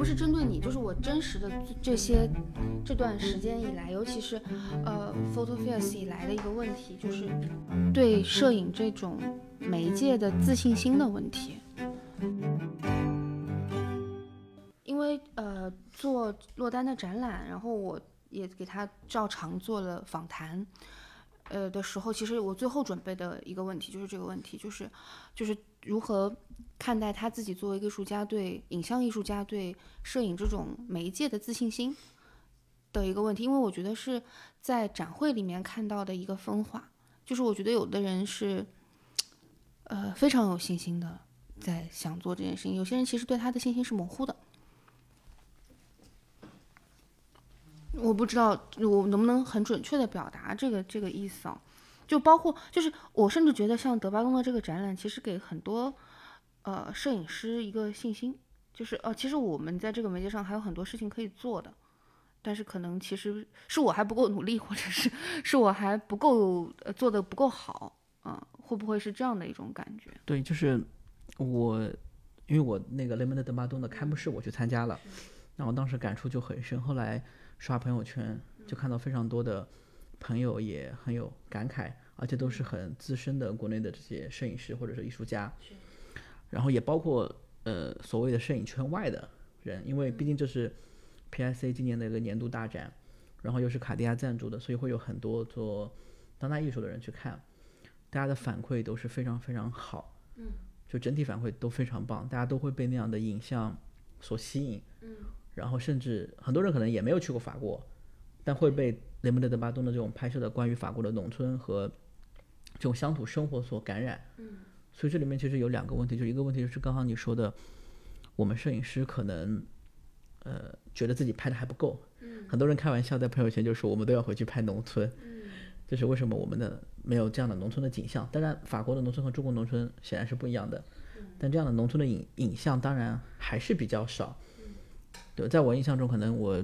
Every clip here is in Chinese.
不是针对你，就是我真实的这些这段时间以来，尤其是呃 photo fairs 以来的一个问题，就是对摄影这种媒介的自信心的问题。因为呃做落单的展览，然后我也给他照常做了访谈，呃的时候，其实我最后准备的一个问题就是这个问题，就是就是如何看待他自己作为艺术家对影像艺术家对摄影这种媒介的自信心的一个问题，因为我觉得是在展会里面看到的一个分化，就是我觉得有的人是呃非常有信心的在想做这件事情，有些人其实对他的信心是模糊的。我不知道我能不能很准确的表达这个这个意思啊，就包括就是我甚至觉得像德巴东的这个展览，其实给很多呃摄影师一个信心，就是呃其实我们在这个媒介上还有很多事情可以做的，但是可能其实是我还不够努力，或者是是我还不够呃做的不够好啊，会不会是这样的一种感觉？对，就是我因为我那个雷蒙德·德巴东的开幕式我去参加了，那我当时感触就很深，后来。刷朋友圈就看到非常多的朋友也很有感慨，而且都是很资深的国内的这些摄影师或者是艺术家，然后也包括呃所谓的摄影圈外的人，因为毕竟这是 PIC 今年的一个年度大展，然后又是卡地亚赞助的，所以会有很多做当代艺术的人去看，大家的反馈都是非常非常好，嗯，就整体反馈都非常棒，大家都会被那样的影像所吸引，嗯。然后甚至很多人可能也没有去过法国，但会被雷蒙德·德巴东的这种拍摄的关于法国的农村和这种乡土生活所感染。嗯，所以这里面其实有两个问题，就一个问题就是刚刚你说的，我们摄影师可能呃觉得自己拍的还不够。嗯，很多人开玩笑在朋友圈就说我们都要回去拍农村。嗯，就是为什么我们的没有这样的农村的景象？当然，法国的农村和中国农村显然是不一样的。但这样的农村的影影像当然还是比较少。对，在我印象中，可能我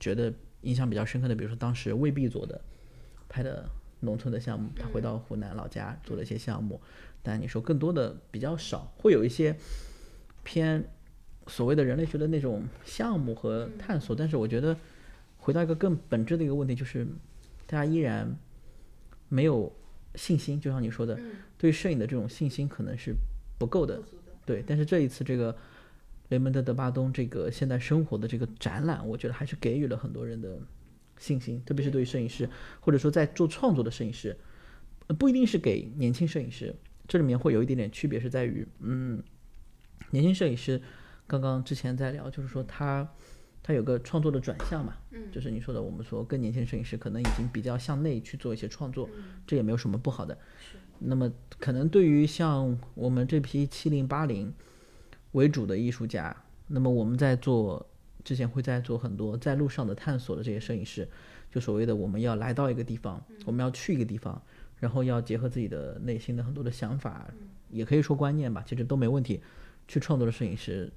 觉得印象比较深刻的，比如说当时魏必做的拍的农村的项目，他回到湖南老家做了一些项目，但你说更多的比较少，会有一些偏所谓的人类学的那种项目和探索。但是我觉得回到一个更本质的一个问题，就是大家依然没有信心，就像你说的，对摄影的这种信心可能是不够的。对，但是这一次这个。雷蒙德·德巴东这个现代生活的这个展览，我觉得还是给予了很多人的信心，特别是对于摄影师，或者说在做创作的摄影师，不一定是给年轻摄影师，这里面会有一点点区别，是在于，嗯，年轻摄影师刚刚之前在聊，就是说他他有个创作的转向嘛，嗯，就是你说的，我们说更年轻摄影师可能已经比较向内去做一些创作，这也没有什么不好的。那么可能对于像我们这批七零八零。为主的艺术家，那么我们在做之前会在做很多在路上的探索的这些摄影师，就所谓的我们要来到一个地方，我们要去一个地方，然后要结合自己的内心的很多的想法，也可以说观念吧，其实都没问题。去创作的摄影师，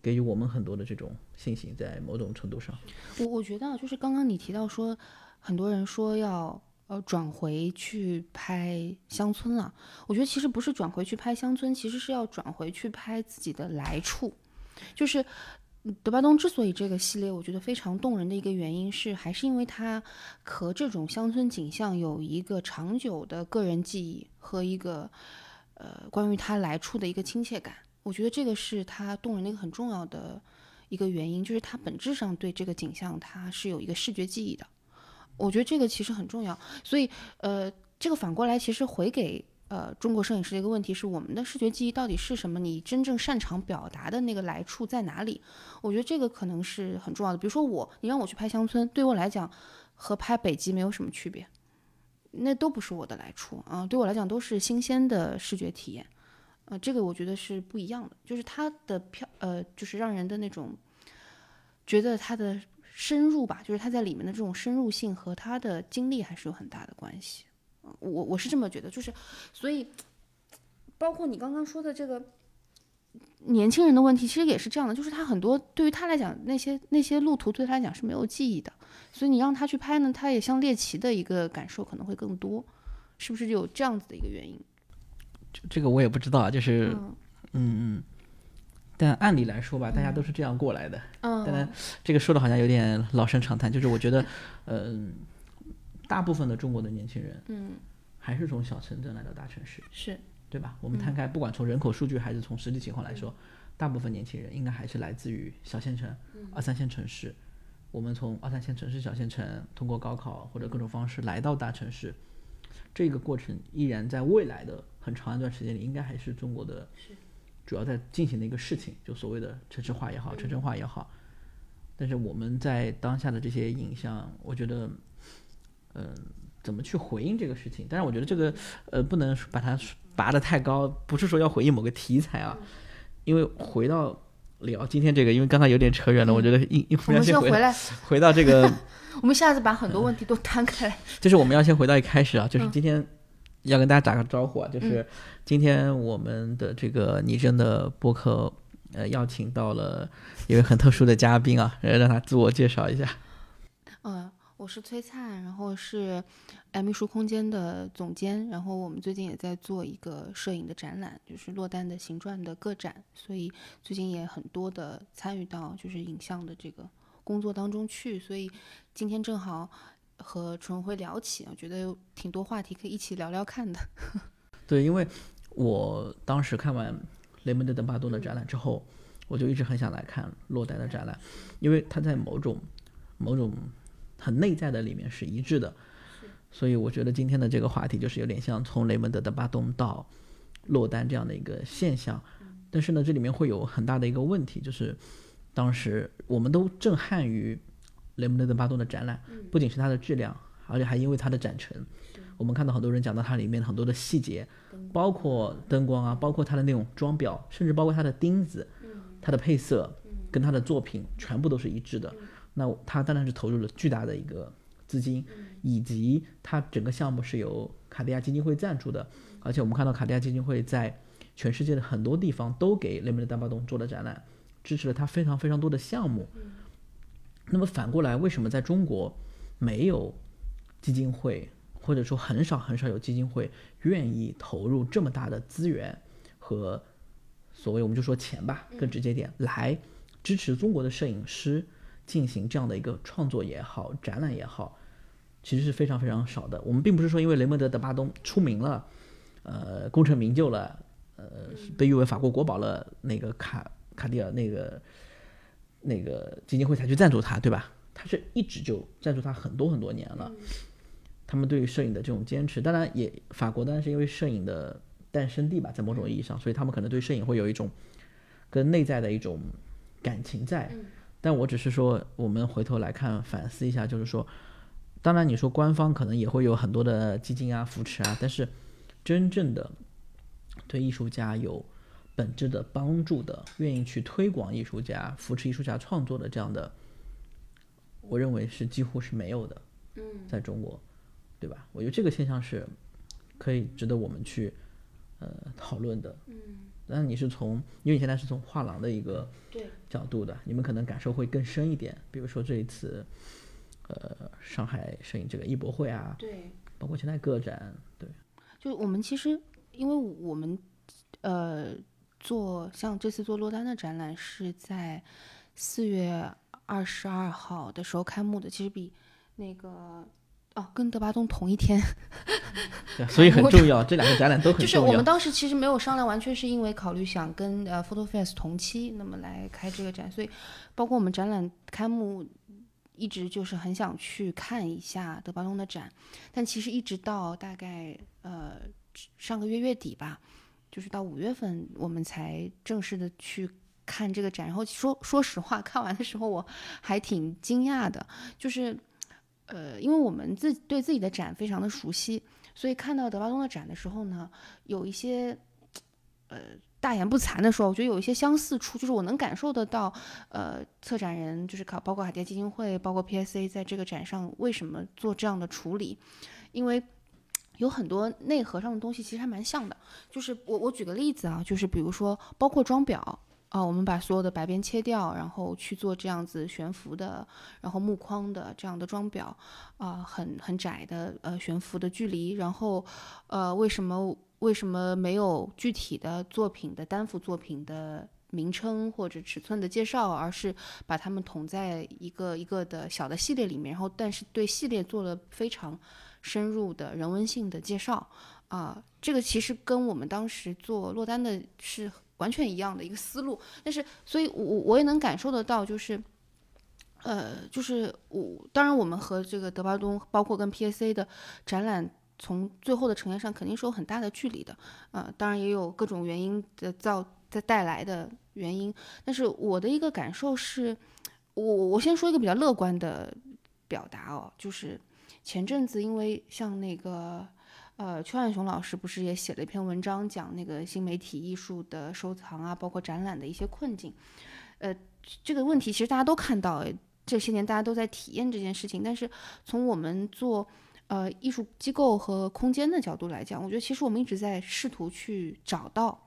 给予我们很多的这种信心，在某种程度上。我我觉得就是刚刚你提到说，很多人说要。呃，转回去拍乡村了。我觉得其实不是转回去拍乡村，其实是要转回去拍自己的来处。就是德巴东之所以这个系列我觉得非常动人的一个原因是，还是因为他和这种乡村景象有一个长久的个人记忆和一个呃关于他来处的一个亲切感。我觉得这个是他动人的一个很重要的一个原因，就是他本质上对这个景象他是有一个视觉记忆的。我觉得这个其实很重要，所以呃，这个反过来其实回给呃中国摄影师的一个问题是：我们的视觉记忆到底是什么？你真正擅长表达的那个来处在哪里？我觉得这个可能是很重要的。比如说我，你让我去拍乡村，对我来讲和拍北极没有什么区别，那都不是我的来处啊。对我来讲都是新鲜的视觉体验，呃，这个我觉得是不一样的。就是它的漂呃，就是让人的那种觉得它的。深入吧，就是他在里面的这种深入性和他的经历还是有很大的关系。我我是这么觉得，就是所以包括你刚刚说的这个年轻人的问题，其实也是这样的，就是他很多对于他来讲，那些那些路途对他来讲是没有记忆的，所以你让他去拍呢，他也像猎奇的一个感受可能会更多，是不是有这样子的一个原因？这这个我也不知道，就是嗯嗯。但按理来说吧，大家都是这样过来的。嗯，当然，这个说的好像有点老生常谈，就是我觉得，嗯、大部分的中国的年轻人嗯。还是从小城镇来到大城市，是。对吧？我们摊开，不管从人口数据还是从实际情况来说，大部分年轻人应该还是来自于小县城、二三线城市。我们从二三线城市、小县城通过高考或者各种方式来到大城市，这个过程依然在未来的很长一段时间里，应该还是中国的主要在进行的一个事情，就所谓的城市化也好，城镇化也好。但是我们在当下的这些影像，我觉得，嗯、怎么去回应这个事情？但是，我觉得这个呃，不能把它拔得太高，不是说要回应某个题材啊，因为回到聊今天这个，因为刚刚有点扯远了，我觉得应应我们先回来，回到这个，我们下次把很多问题都摊开来。就是我们要先回到一开始啊，就是嗯今天要跟大家打个招呼啊，就是今天我们的这个拟真的播客，呃，邀请到了一位很特殊的嘉宾啊，呃 让他自我介绍一下。嗯，我是崔灿，然后是 M 艺术空间的总监，然后我们最近也在做一个摄影的展览，就是落单的形状的个展，所以最近也很多的参与到就是影像的这个工作当中去，所以今天正好和陈辉聊起，我觉得有挺多话题可以一起聊聊看的。对，因为我当时看完雷蒙德·邓巴东的展览之后，我就一直很想来看洛丹的展览，因为他在某种某种很内在的里面是一致的，所以我觉得今天的这个话题就是有点像从雷蒙德·邓巴东到洛丹这样的一个现象，但是呢，这里面会有很大的一个问题，就是当时我们都震撼于雷蒙德·邓巴东的展览，不仅是它的质量，而且还因为它的展陈。我们看到很多人讲到它里面很多的细节，包括灯光啊，包括它的那种装裱，甚至包括它的钉子，它的配色跟它的作品全部都是一致的。那它当然是投入了巨大的一个资金，以及它整个项目是由卡地亚基金会赞助的，而且我们看到卡地亚基金会在全世界的很多地方都给雷蒙德·丹巴东做了展览，支持了他非常非常多的项目。那么反过来，为什么在中国没有基金会，或者说很少很少有基金会愿意投入这么大的资源和所谓我们就说钱吧，更直接点，来支持中国的摄影师进行这样的一个创作也好，展览也好，其实是非常非常少的。我们并不是说因为雷蒙德·德巴东出名了，呃，功成名就了，呃，被誉为法国国宝了，那个卡卡地尔那个那个基金会才去赞助他，对吧？他是一直就赞助他很多很多年了。他们对于摄影的这种坚持，当然也法国当然是因为摄影的诞生地吧，在某种意义上，所以他们可能对摄影会有一种跟内在的一种感情在。但我只是说，我们回头来看反思一下，就是说，当然你说官方可能也会有很多的基金啊、扶持啊，但是真正的对艺术家有本质的帮助的，愿意去推广艺术家、扶持艺术家创作的这样的，我认为是几乎是没有的。嗯，在中国，对吧？我觉得这个现象是可以值得我们去呃讨论的。嗯，但你是从，因为你现在是从画廊的一个角度的，你们可能感受会更深一点。比如说这一次，呃，上海摄影这个艺博会啊，对，包括现在个展，对，就我们其实，因为我们呃做像这次做落单的展览是在四月二十二号的时候开幕的，其实比那个哦跟德巴东同一天，对，所以很重要，这两个展览都 很重要就是我们。当时其实没有商量，完全是因为考虑想跟呃 Photo Fest 同期，那么来开这个展，所以包括我们展览开幕，一直就是很想去看一下德巴东的展，但其实一直到大概呃上个月月底吧，就是到五月份我们才正式的去看这个展。然后说说实话，看完的时候我还挺惊讶的，就是呃，因为我们自对自己的展非常的熟悉，所以看到德巴东的展的时候呢，有一些呃大言不惭的说，我觉得有一些相似处，就是我能感受得到，呃，策展人就是考包括海蝶基金会，包括 PSA 在这个展上为什么做这样的处理，因为。有很多内核上的东西其实还蛮像的，就是我我举个例子啊，就是比如说包括装裱啊，我们把所有的白边切掉，然后去做这样子悬浮的，然后木框的这样的装裱啊，很很窄的呃悬浮的距离，然后呃为什么为什么没有具体的作品的单幅作品的名称或者尺寸的介绍，而是把它们统在一个一个的小的系列里面，然后但是对系列做了非常深入的人文性的介绍啊、这个其实跟我们当时做落单的是完全一样的一个思路，但是所以我我我也能感受得到，就是。呃，就是我，当然我们和这个德巴东，包括跟 PSA 的展览，从最后的呈现上肯定是有很大的距离的。呃，当然也有各种原因的造在带来的原因，但是我的一个感受是，我我先说一个比较乐观的表达哦，就是前阵子因为像那个呃邱汉雄老师不是也写了一篇文章，讲那个新媒体艺术的收藏啊，包括展览的一些困境，呃，这个问题其实大家都看到，诶这些年大家都在体验这件事情，但是从我们做呃艺术机构和空间的角度来讲，我觉得其实我们一直在试图去找到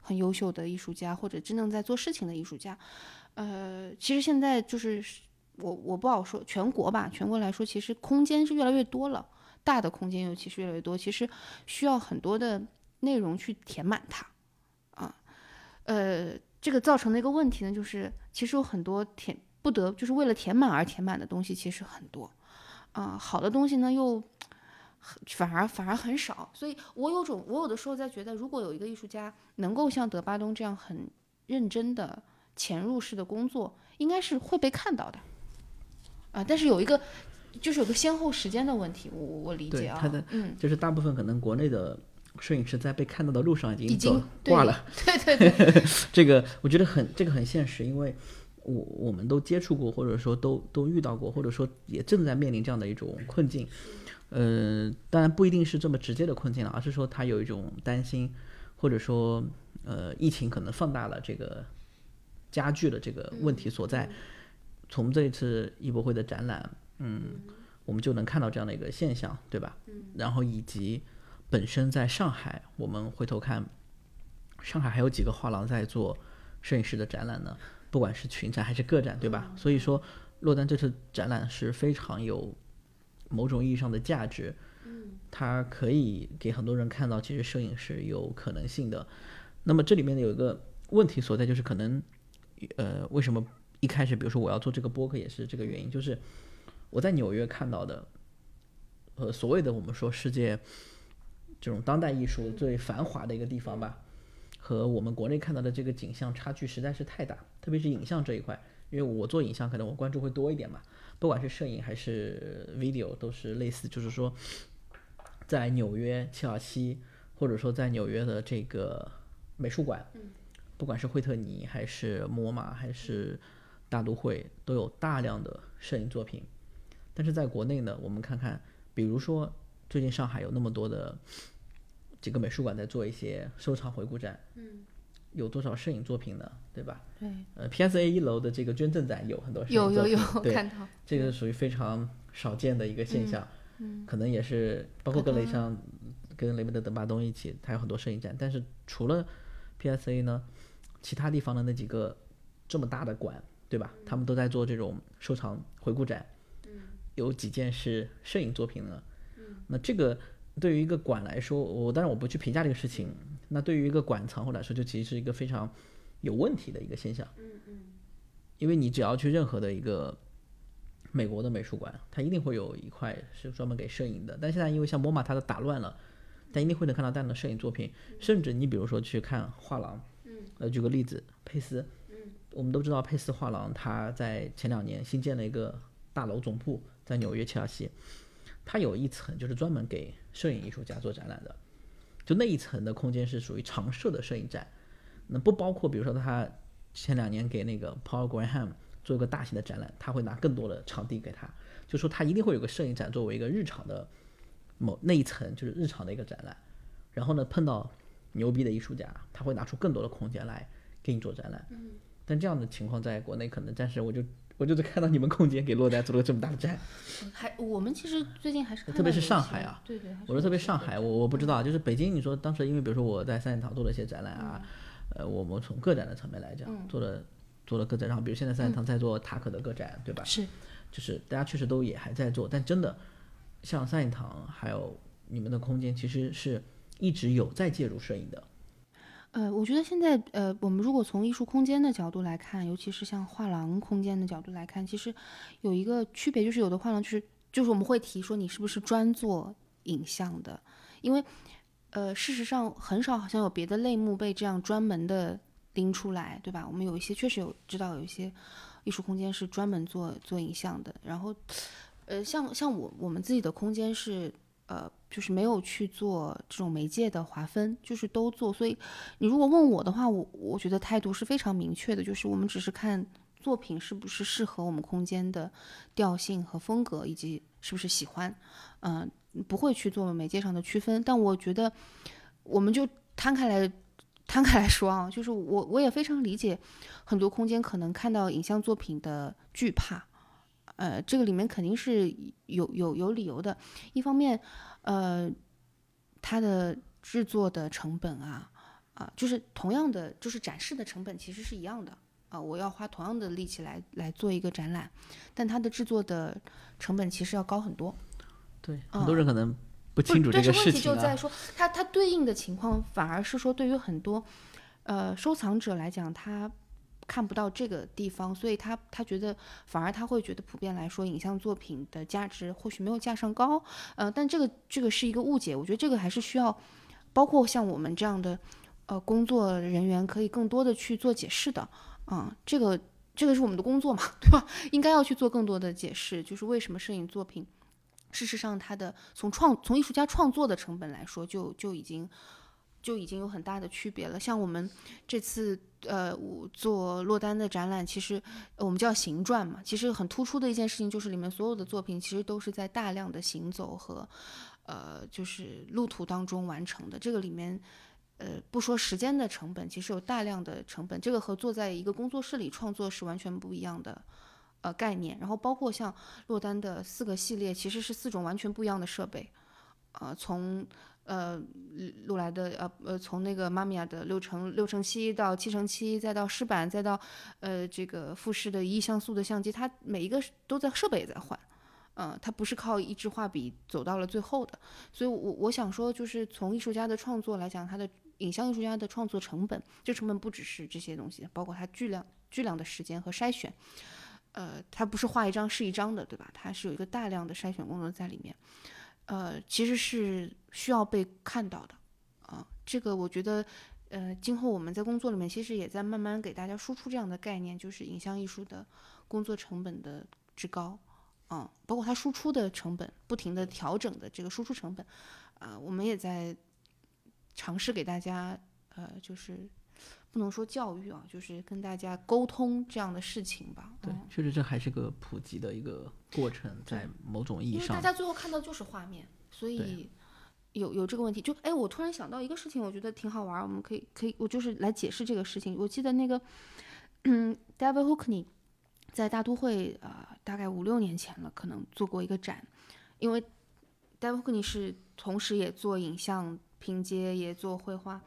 很优秀的艺术家或者真正在做事情的艺术家。呃，其实现在就是我我不好说全国吧，全国来说，其实空间是越来越多了，大的空间尤其是越来越多，其实需要很多的内容去填满它啊。呃，这个造成的一个问题呢，就是其实有很多填不得就是为了填满而填满的东西，其实很多啊、好的东西呢又。反而反而很少，所以我有种我有的时候在觉得，如果有一个艺术家能够像德巴东这样很认真的潜入式的工作，应该是会被看到的，啊，但是有一个就是有个先后时间的问题，我我我理解啊，对他的嗯，就是大部分可能国内的摄影师在被看到的路上已已经已经挂了，对对对，这个我觉得很这个很现实，因为我我们都接触过，或者说都都遇到过，或者说也正在面临这样的一种困境。呃，当然不一定是这么直接的困境了，而是说他有一种担心，或者说呃疫情可能放大了这个加剧了这个问题所在。从这一次艺博会的展览，嗯，我们就能看到这样的一个现象，对吧？然后以及本身在上海，我们回头看，上海还有几个画廊在做摄影师的展览呢，不管是群展还是个展，对吧？所以说，洛丹这次展览是非常有某种意义上的价值，它可以给很多人看到，其实摄影是有可能性的。那么这里面有一个问题所在，就是可能，呃，为什么一开始，比如说我要做这个播客，也是这个原因，就是我在纽约看到的，呃，所谓的我们说世界这种当代艺术最繁华的一个地方吧，和我们国内看到的这个景象差距实在是太大，特别是影像这一块，因为我做影像，可能我关注会多一点嘛，不管是摄影还是 video 都是类似，就是说，在纽约切尔西，或者说在纽约的这个美术馆，不管是惠特尼还是摩马还是大都会，都有大量的摄影作品。但是在国内呢，我们看看，比如说最近上海有那么多的几个美术馆在做一些收藏回顾展，嗯，有多少摄影作品呢？对吧？对，呃，PSA 一楼的这个捐赠展有很多摄影有有作品有对，看到，这个属于非常少见的一个现象，嗯，可能也是包括跟雷上、跟雷蒙德·德巴东一起，他有很多摄影展，但是除了 PSA 呢，其他地方的那几个这么大的馆，对吧？他们都在做这种收藏回顾展，嗯，有几件是摄影作品呢？嗯，那这个对于一个馆来说，我当然我不去评价这个事情，那对于一个馆藏户来说，就其实是一个非常有问题的一个现象，嗯嗯，因为你只要去任何的一个美国的美术馆，它一定会有一块是专门给摄影的。但现在因为像摩马它都打乱了，但一定会能看到大量的摄影作品。甚至你比如说去看画廊，呃，举个例子，佩斯，我们都知道佩斯画廊它在前两年新建了一个大楼总部，在纽约切尔西，它有一层就是专门给摄影艺术家做展览的，就那一层的空间是属于常设的摄影展，那不包括比如说他前两年给那个 Paul Graham 做一个大型的展览，他会拿更多的场地给他，就说他一定会有个摄影展作为一个日常的某那一层就是日常的一个展览，然后呢碰到牛逼的艺术家，他会拿出更多的空间来给你做展览。但这样的情况在国内可能暂时我就我就是看到你们空间给洛丹做了这么大的展，还我们其实最近还是特别是上海啊，对对，我说特别上海，我我不知道，就是北京，你说当时因为比如说我在三件堂做了一些展览啊，呃，我们从个展的层面来讲，做了做了个展，然后比如现在三件堂在做塔可的个展，对吧？是就是大家确实都也还在做，但真的像三影堂还有你们的空间，其实是一直有在介入摄影的。呃，我觉得现在呃，我们如果从艺术空间的角度来看，尤其是像画廊空间的角度来看，其实有一个区别，就是有的画廊就是就是我们会提说你是不是专做影像的，因为呃，事实上很少好像有别的类目被这样专门的拎出来，对吧？我们有一些确实有知道有一些艺术空间是专门做做影像的，然后呃，像像我我们自己的空间是呃。就是没有去做这种媒介的划分，就是都做。所以你如果问我的话，我我觉得态度是非常明确的，就是我们只是看作品是不是适合我们空间的调性和风格，以及是不是喜欢，嗯，不会去做媒介上的区分。但我觉得，我们就摊开来摊开来说啊，就是我我也非常理解很多空间可能看到影像作品的惧怕，呃，这个里面肯定是有有有理由的。一方面。呃，它的制作的成本啊，啊，就是同样的，就是展示的成本其实是一样的啊。我要花同样的力气来来做一个展览，但它的制作的成本其实要高很多。对，很多人可能不清楚这个事情啊。问题就在说，它它对应的情况反而是说，对于很多呃收藏者来讲，他。看不到这个地方，所以他他觉得反而他会觉得普遍来说，影像作品的价值或许没有架上高，呃，但这个这个是一个误解，我觉得这个还是需要，包括像我们这样的呃工作人员可以更多的去做解释的，啊，这个这个是我们的工作嘛，对吧？应该要去做更多的解释，就是为什么摄影作品，事实上它的从创从艺术家创作的成本来说，就就已经。就已经有很大的区别了。像我们这次呃我做落单的展览，其实我们叫行传嘛。其实很突出的一件事情就是，里面所有的作品其实都是在大量的行走和呃就是路途当中完成的。这个里面呃不说时间的成本，其实有大量的成本。这个和坐在一个工作室里创作是完全不一样的呃概念。然后包括像落单的四个系列，其实是四种完全不一样的设备，呃从。呃，录来的呃呃，从那个妈咪呀的六乘六乘七到七乘七，再到湿版，再到呃这个富士的一亿像素的相机，它每一个都在设备也在换，嗯，它不是靠一支画笔走到了最后的。所以，我我想说，就是从艺术家的创作来讲，他的影像艺术家的创作成本，这成本不只是这些东西，包括他巨量巨量的时间和筛选，呃，他不是画一张是一张的，对吧？它是有一个大量的筛选工作在里面。呃，其实是需要被看到的，啊，这个我觉得，呃，今后我们在工作里面其实也在慢慢给大家输出这样的概念，就是影像艺术的工作成本的之高，啊，包括它输出的成本不停的调整的这个输出成本，啊，我们也在尝试给大家，呃，就是。不能说教育啊，就是跟大家沟通这样的事情吧。对，确实这还是个普及的一个过程，在某种意义上，因为大家最后看到就是画面，所以有有这个问题。就哎，我突然想到一个事情，我觉得挺好玩，我们可以可以，我就是来解释这个事情。我记得那个，嗯，David Hockney 在大都会啊，大概五六年前了，可能做过一个展，因为 David Hockney 是同时也做影像拼接，也做绘画。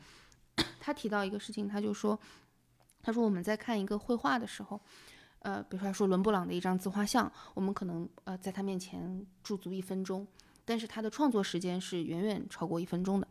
他提到一个事情，他就说，他说我们在看一个绘画的时候，呃，比如说说伦勃朗的一张自画像，我们可能呃在他面前驻足一分钟，但是他的创作时间是远远超过一分钟的。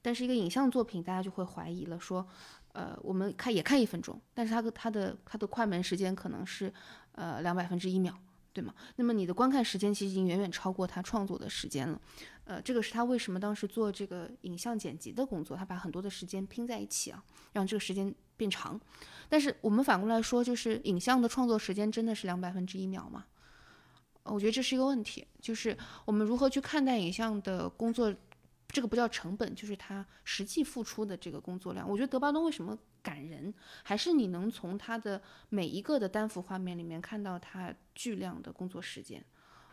但是一个影像作品，大家就会怀疑了，说，呃，我们看也看一分钟，但是他的他的他的快门时间可能是呃两百分之一秒。对吗？那么你的观看时间其实已经远远超过他创作的时间了，呃，这个是他为什么当时做这个影像剪辑的工作，他把很多的时间拼在一起啊，让这个时间变长。但是我们反过来说，就是影像的创作时间真的是两百分之一秒吗？我觉得这是一个问题，就是我们如何去看待影像的工作。这个不叫成本，就是他实际付出的这个工作量。我觉得德巴东为什么感人，还是你能从他的每一个的单幅画面里面看到他巨量的工作时间，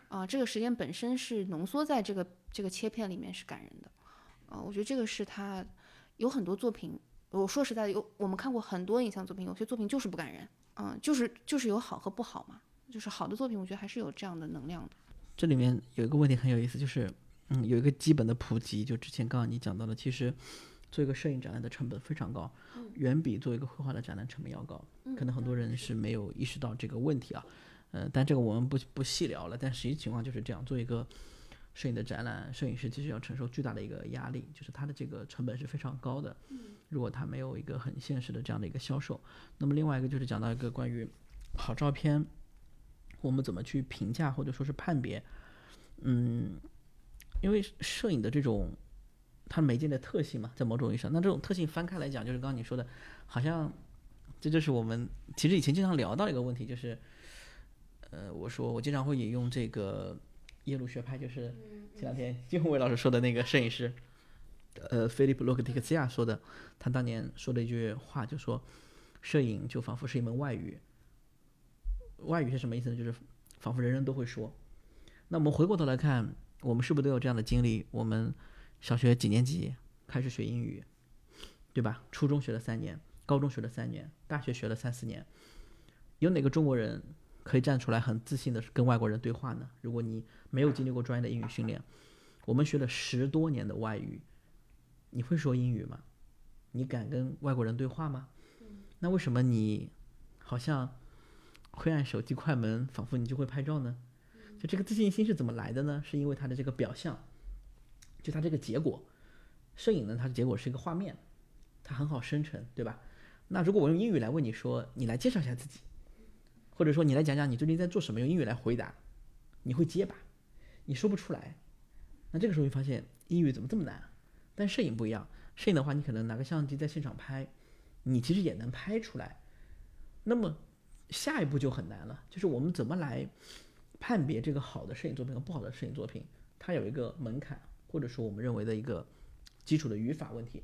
啊，这个时间本身是浓缩在这个这个切片里面是感人的，啊，我觉得这个是他有很多作品，我说实在的，有我们看过很多影像作品，有些作品就是不感人，嗯，就是就是有好和不好嘛，就是好的作品，我觉得还是有这样的能量的。这里面有一个问题很有意思，就是。嗯，有一个基本的普及，就之前刚刚你讲到的，其实做一个摄影展览的成本非常高，远比做一个绘画的展览成本要高。可能很多人是没有意识到这个问题啊，呃，但这个我们不不细聊了。但实际情况就是这样，做一个摄影的展览，摄影师其实要承受巨大的一个压力，就是他的这个成本是非常高的。如果他没有一个很现实的这样的一个销售，那么另外一个就是讲到一个关于好照片，我们怎么去评价或者说是判别？嗯，因为摄影的这种它媒介的特性嘛，在某种意义上，那这种特性翻开来讲，就是刚刚你说的，好像这就是我们其实以前经常聊到一个问题，就是呃，我说我经常会引用这个耶鲁学派，就是前两天金宏伟老师说的那个摄影师。呃，菲利普·洛克迪克西亚说的，他当年说的一句话，就说，摄影就仿佛是一门外语。外语是什么意思呢？就是仿佛人人都会说。那我们回过头来看，我们是不是都有这样的经历？我们小学几年级开始学英语，对吧？初中学了三年，高中学了三年，大学学了三四年。有哪个中国人可以站出来很自信的跟外国人对话呢？如果你没有经历过专业的英语训练，我们学了十多年的外语。你会说英语吗？你敢跟外国人对话吗？那为什么你好像会按手机快门，仿佛你就会拍照呢？这个自信心是怎么来的呢？是因为它的这个表象，就它这个结果。摄影呢，它的结果是一个画面，它很好生成，对吧？那如果我用英语来问你说，你来介绍一下自己，或者说你来讲讲你最近在做什么，用英语来回答，你会结巴，你说不出来。那这个时候你发现英语怎么这么难？但摄影不一样，摄影的话，你可能拿个相机在现场拍，你其实也能拍出来。那么下一步就很难了，就是我们怎么来判别这个好的摄影作品和不好的摄影作品？它有一个门槛，或者说我们认为的一个基础的语法问题。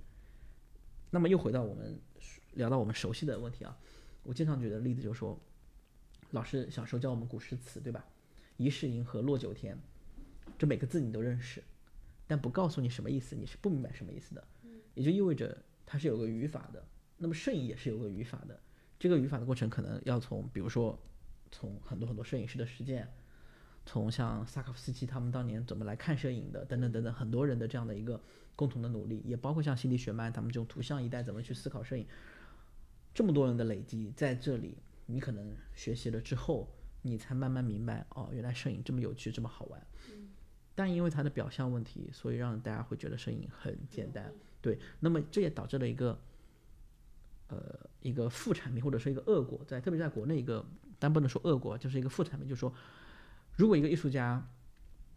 那么又回到我们聊到我们熟悉的问题啊，我经常举的例子就是说，老师小时候教我们古诗词，对吧？疑是银河落九天，这每个字你都认识。但不告诉你什么意思，你是不明白什么意思的，也就意味着它是有个语法的。那么摄影也是有个语法的，这个语法的过程可能要从，比如说从很多很多摄影师的实践，从像萨卡夫斯基他们当年怎么来看摄影的，等等等等，很多人的这样的一个共同的努力，也包括像心理学曼他们这种图像一代怎么去思考摄影，这么多人的累积在这里，你可能学习了之后，你才慢慢明白，哦，原来摄影这么有趣，这么好玩。但因为它的表象问题，所以让大家会觉得摄影很简单，对。那么这也导致了一个，呃，一个副产品或者说一个恶果，在特别在国内一个，但不能说恶果，就是一个副产品，就是说，如果一个艺术家，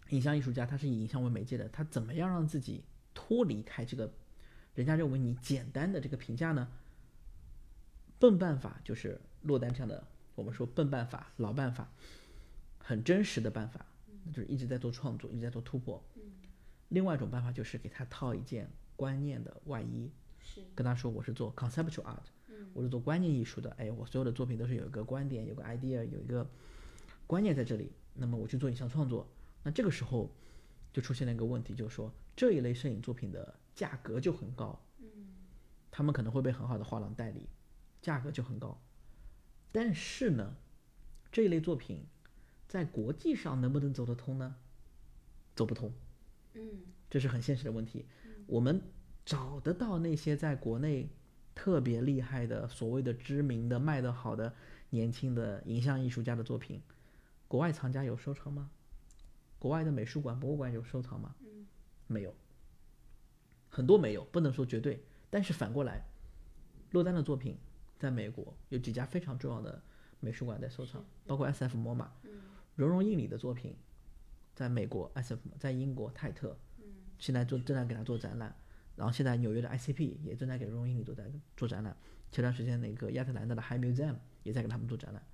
影像艺术家，他是以影像为媒介的，他怎么样让自己脱离开这个人家认为你简单的这个评价呢？笨办法就是落单这样的，我们说笨办法、老办法，很真实的办法。就是一直在做创作，一直在做突破。另外一种办法就是给他套一件观念的外衣，是跟他说我是做 conceptual art，我是做观念艺术的。哎，我所有的作品都是有一个观点，有个 idea，有一个观念在这里。那么我去做影像创作，那这个时候就出现了一个问题，就是说这一类摄影作品的价格就很高。他们可能会被很好的画廊代理，价格就很高。但是呢，这一类作品。在国际上能不能走得通呢？走不通，嗯，这是很现实的问题。我们找得到那些在国内特别厉害的、所谓的知名的、卖得好的年轻的影像艺术家的作品，国外藏家有收藏吗？国外的美术馆、博物馆有收藏吗？嗯，没有，很多没有，不能说绝对。但是反过来，洛丹的作品在美国有几家非常重要的美术馆在收藏，包括 S.F. 摩马。荣荣印里的作品，在美国 SF，在英国泰特，现在做正在给他做展览，然后现在纽约的 ICP 也正在给荣荣印里做展做展览。前段时间那个亚特兰大的 High Museum 也在给他们做展览。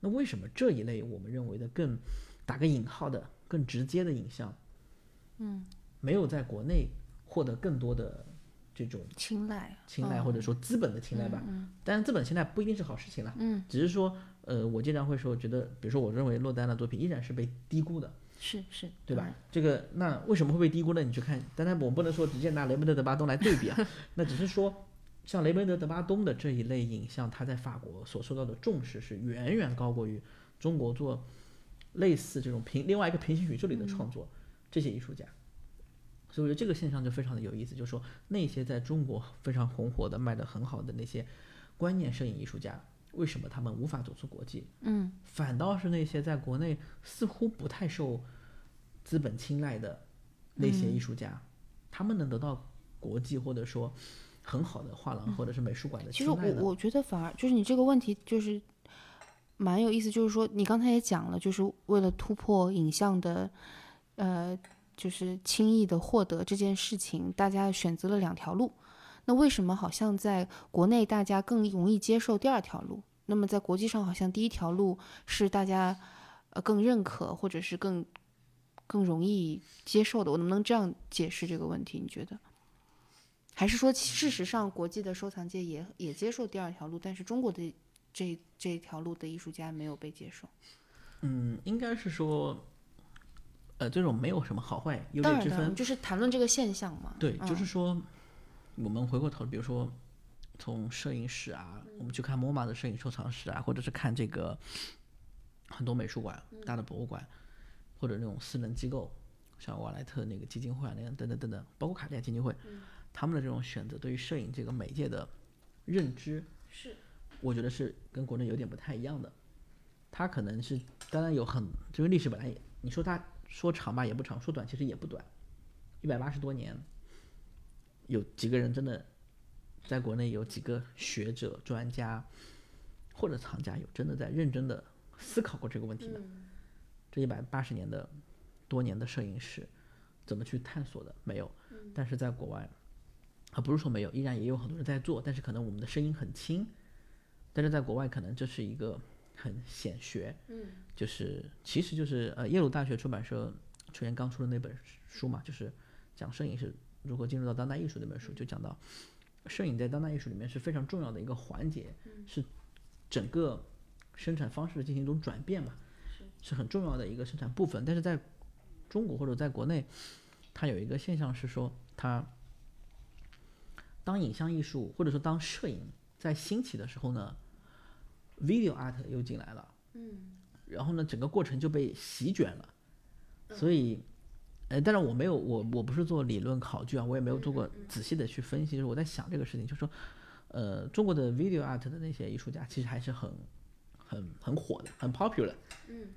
那为什么这一类我们认为的更打个引号的更直接的影像，嗯，没有在国内获得更多的这种青睐，青睐或者说资本的青睐吧？嗯，当然资本青睐不一定是好事情了，嗯，只是说。呃，我经常会说，觉得，比如说，我认为洛丹的作品依然是被低估的，是是，对吧？这个那为什么会被低估呢？你去看，当然我们不能说直接拿雷蒙德·德巴东来对比啊，那只是说，像雷蒙德·德巴东的这一类影像，他在法国所受到的重视是远远高过于中国做类似这种平另外一个平行宇宙里的创作这些艺术家，所以我觉得这个现象就非常的有意思，就是说那些在中国非常红火的、卖的很好的那些观念摄影艺术家。为什么他们无法走出国际？嗯，反倒是那些在国内似乎不太受资本青睐的那些艺术家，他们能得到国际或者说很好的画廊或者是美术馆的其实？我我觉得反而就是你这个问题就是蛮有意思，就是说你刚才也讲了，就是为了突破影像的呃，就是轻易的获得这件事情，大家选择了两条路。那为什么好像在国内大家更容易接受第二条路？那么在国际上好像第一条路是大家呃更认可或者是更更容易接受的？我能不能这样解释这个问题？你觉得？还是说，事实上，国际的收藏界也也接受第二条路，但是中国的这这条路的艺术家没有被接受。嗯，应该是说，呃，这种没有什么好坏优当然，当然，劣之分。就是谈论这个现象嘛。对，嗯就是说，我们回过头，比如说从摄影史啊，我们去看 MoMA 的摄影收藏史啊，或者是看这个很多美术馆、大的博物馆，或者那种私人机构，像瓦莱特那个基金会啊那样等等等等，包括卡地亚基金会，他们的这种选择对于摄影这个媒介的认知，是，我觉得是跟国内有点不太一样的。他可能是，当然有很，因为历史本来也，你说它说长吧也不长，说短其实也不短，一百八十多年，有几个人真的在国内有几个学者、专家或者藏家有真的在认真的思考过这个问题呢？这一百八十年的多年的摄影史怎么去探索的？没有，但是在国外，啊不是说没有，依然也有很多人在做，但是可能我们的声音很轻，但是在国外可能这是一个很显学，嗯，就是其实就是呃耶鲁大学出版社去年刚出的那本书嘛，就是讲摄影是如何进入到当代艺术那本书，就讲到摄影在当代艺术里面是非常重要的一个环节，是整个生产方式进行一种转变嘛，是很重要的一个生产部分。但是在中国或者在国内，它有一个现象是说，它当影像艺术或者说当摄影在兴起的时候呢，video art 又进来了，嗯，然后呢，整个过程就被席卷了，所以。呃，但是我没有，我我不是做理论考据啊，我也没有做过仔细的去分析。就是我在想这个事情，就是说，呃，中国的 video art 的那些艺术家其实还是很、很、很火的，很 popular。嗯。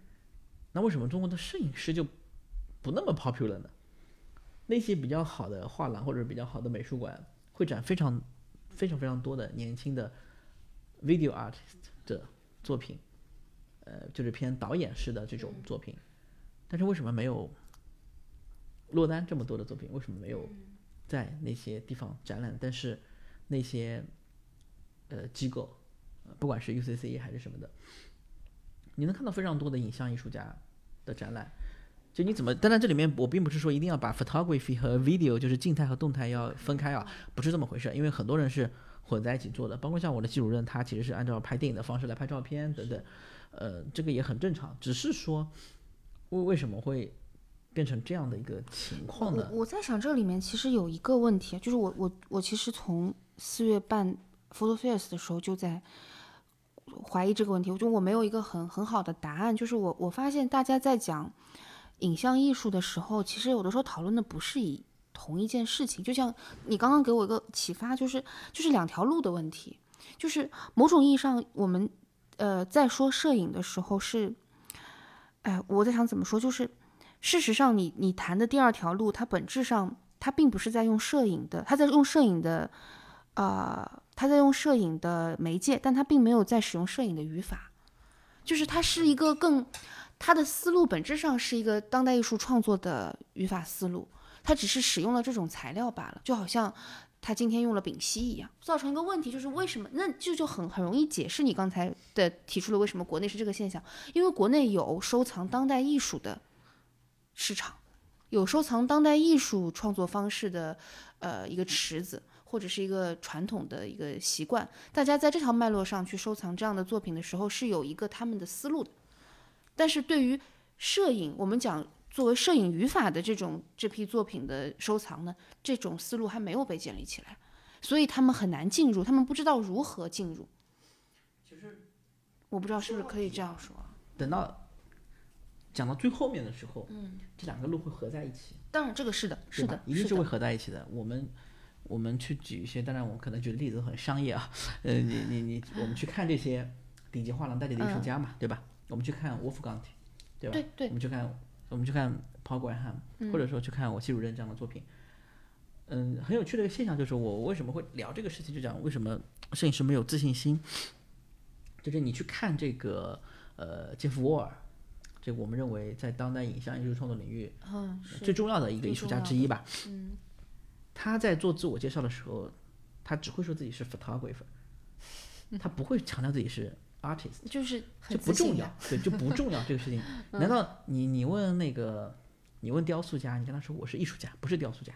那为什么中国的摄影师就不那么 popular 呢？那些比较好的画廊或者比较好的美术馆会展非常、非常非常多的年轻的 video artist 的作品，呃，就是偏导演式的这种作品，但是为什么没有？落单这么多的作品，为什么没有在那些地方展览？但是那些呃机构，呃不管是 UCC 还是什么的，你能看到非常多的影像艺术家的展览。就你怎么？当然这里面我并不是说一定要把 photography 和 video 就是静态和动态要分开啊，不是这么回事。因为很多人是混在一起做的，包括像我的系主任，他其实是按照拍电影的方式来拍照片等等，呃，这个也很正常。只是说为为什么会？变成这样的一个情况呢？我我在想，这里面其实有一个问题，就是我我我其实从四月半 photo f a c e 的时候就在怀疑这个问题，我觉得我没有一个很很好的答案。就是我我发现大家在讲影像艺术的时候，其实有的时候讨论的不是以同一件事情。就像你刚刚给我一个启发，就是就是两条路的问题。就是某种意义上，我们呃在说摄影的时候是，哎，我在想怎么说，就是。事实上，你你谈的第二条路，它本质上它并不是在用摄影的，它在用摄影的，呃，它在用摄影的媒介，但它并没有在使用摄影的语法，就是它是一个更，它的思路本质上是一个当代艺术创作的语法思路，它只是使用了这种材料罢了，就好像他今天用了丙烯一样，造成一个问题就是为什么？那这就很很容易解释你刚才的提出了为什么国内是这个现象，因为国内有收藏当代艺术的。市场有收藏当代艺术创作方式的，呃，一个池子或者是一个传统的一个习惯。大家在这条脉络上去收藏这样的作品的时候，是有一个他们的思路的。但是对于摄影，我们讲作为摄影语法的这种这批作品的收藏呢，这种思路还没有被建立起来，所以他们很难进入，他们不知道如何进入。其实我不知道是不是可以这样说。等到。讲到最后面的时候，嗯，这两个路会合在一起。当然，这个是的，是的，一定是会合在一起的。我们我们去举一些，当然我可能举的例子都很商业啊。呃，你你你，我们去看这些顶级画廊代理的艺术家嘛，对吧？我们去看沃夫冈，对吧？对对。我们去看我们去看 Paul Graham，或者说去看我系主任这样的作品。嗯，很有趣的一个现象就是，我为什么会聊这个事情，就讲为什么摄影师没有自信心。就是你去看这个呃杰夫沃尔，这个我们认为在当代影像艺术创作领域嗯，最重要的一个艺术家之一吧。嗯，他在做自我介绍的时候，他只会说自己是 photographer，他不会强调自己是 artist，就是这很不重要对，就不重要这个事情。难道你你问那个你问雕塑家，你跟他说我是艺术家，不是雕塑家，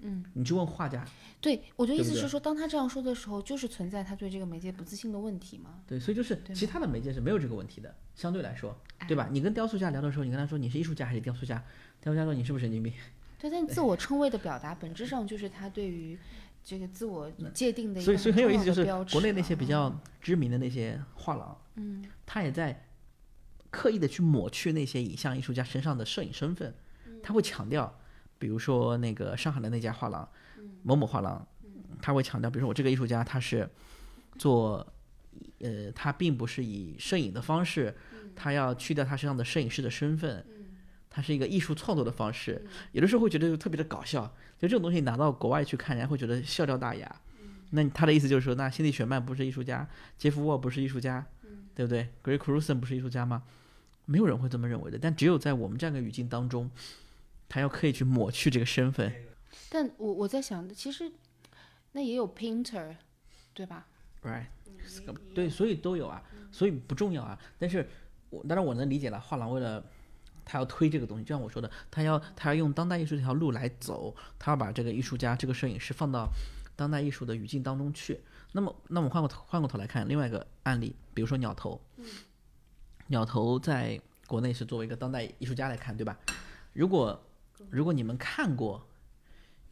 嗯，你去问画家，对，我的意思是说，当他这样说的时候，就是存在他对这个媒介不自信的问题嘛。对，所以就是其他的媒介是没有这个问题的，相对来说，对吧？你跟雕塑家聊的时候，你跟他说你是艺术家还是雕塑家，雕塑家说你是不是神经病？对，但自我称谓的表达本质上就是他对于这个自我界定的一所以个所以很有意思，就是国内那些比较知名的那些画廊，嗯，他也在刻意的去抹去那些影像艺术家身上的摄影身份，他会强调，比如说那个上海的那家画廊，某某画廊，他会强调，比如说我这个艺术家他是做，呃，他并不是以摄影的方式，他要去掉他身上的摄影师的身份。他是一个艺术创作的方式，有的时候会觉得特别的搞笑。就这种东西拿到国外去看，人家会觉得笑掉大牙。那他的意思就是说，那辛迪·雪曼不是艺术家，杰夫·沃不是艺术家，对不对？Greg Cruson 不是艺术家吗？没有人会这么认为的。但只有在我们这样一个语境当中，他要刻意去抹去这个身份。但我我在想，其实那也有 painter，对吧？Right，对，所以都有啊，所以不重要啊。但是我当然我能理解了，画廊为了他要推这个东西，就像我说的，他要他要用当代艺术这条路来走，他要把这个艺术家、这个摄影师放到当代艺术的语境当中去。那么，那我们换过头换过头来看另外一个案例，比如说鸟头，鸟头在国内是作为一个当代艺术家来看，对吧？如果如果你们看过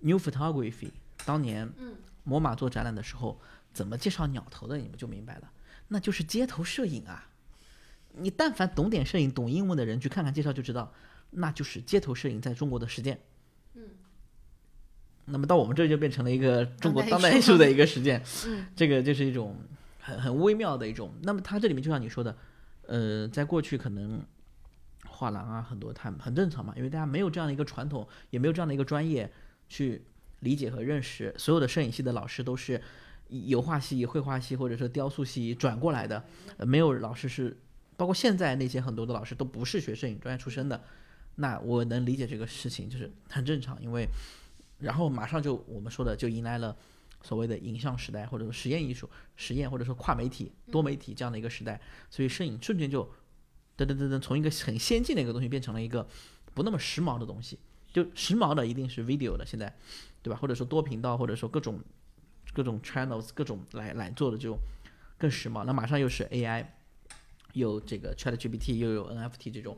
New Photography 当年摩马做展览的时候，怎么介绍鸟头的，你们就明白了，那就是街头摄影啊。你但凡懂点摄影、懂英文的人去看看介绍就知道，那就是街头摄影在中国的实践。嗯。那么到我们这儿就变成了一个中国当当代艺术的一个实践，这个就是一种很很微妙的一种。那么它这里面就像你说的，呃，在过去可能画廊啊很多它很正常嘛，因为大家没有这样的一个传统，也没有这样的一个专业去理解和认识。所有的摄影系的老师都是油画系、绘画系或者说雕塑系转过来的，呃没有老师是，包括现在那些很多的老师都不是学摄影专业出身的。那我能理解这个事情，就是很正常，因为然后马上就我们说的就迎来了所谓的影像时代，或者说实验艺术、实验或者说跨媒体、多媒体这样的一个时代，所以摄影瞬间就噔噔噔噔从一个很先进的一个东西变成了一个不那么时髦的东西。就时髦的一定是 video 的，现在对吧？或者说多频道，或者说各种各种 channels，各种来来做的就更时髦。那马上又是 AI，有这个 ChatGPT，又有 NFT 这种，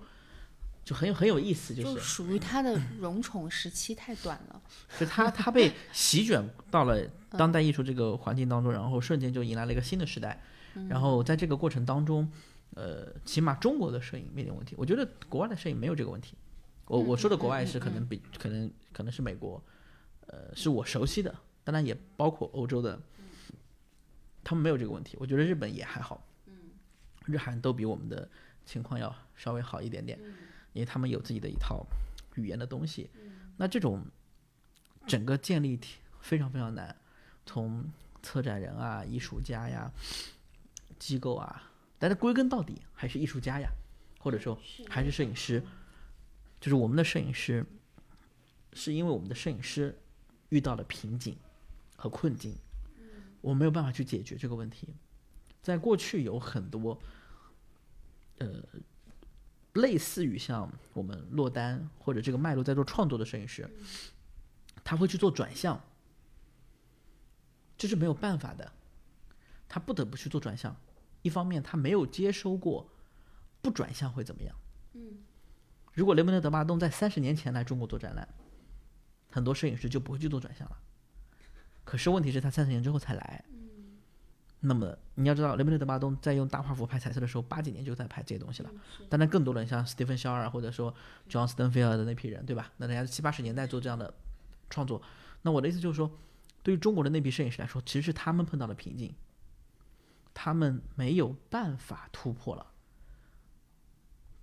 就很有很有意思，就就是属于他的荣宠时期太短了。就他他被席卷到了当代艺术这个环境当中，然后瞬间就迎来了一个新的时代。然后在这个过程当中，呃，起码中国的摄影面临问题，我觉得国外的摄影没有这个问题。我我说的国外是可能比可能可能是美国，呃，是我熟悉的，当然也包括欧洲的，他们没有这个问题。我觉得日本也还好，日韩都比我们的情况要稍微好一点点，因为他们有自己的一套语言的东西。那这种整个建立体非常非常难，从策展人啊、艺术家呀、机构啊，但是归根到底还是艺术家呀，或者说还是摄影师。就是我们的摄影师，是因为我们的摄影师遇到了瓶颈和困境，我没有办法去解决这个问题。在过去有很多，呃，类似于像我们落单或者这个脉络在做创作的摄影师，他会去做转向，这是没有办法的，他不得不去做转向。一方面，他没有接收过不转向会怎么样。如果雷蒙德·德巴东在三十年前来中国做展览，很多摄影师就不会去做转向了。可是问题是，他三十年之后才来。那么你要知道，雷蒙德·德巴东在用大画幅拍彩色的时候，八几年就在拍这些东西了。当然，更多人像斯蒂芬·肖尔或者说 John Stanfield 的那批人，对吧？那人家七八十年代做这样的创作。那我的意思就是说，对于中国的那批摄影师来说，其实是他们碰到了瓶颈，他们没有办法突破了。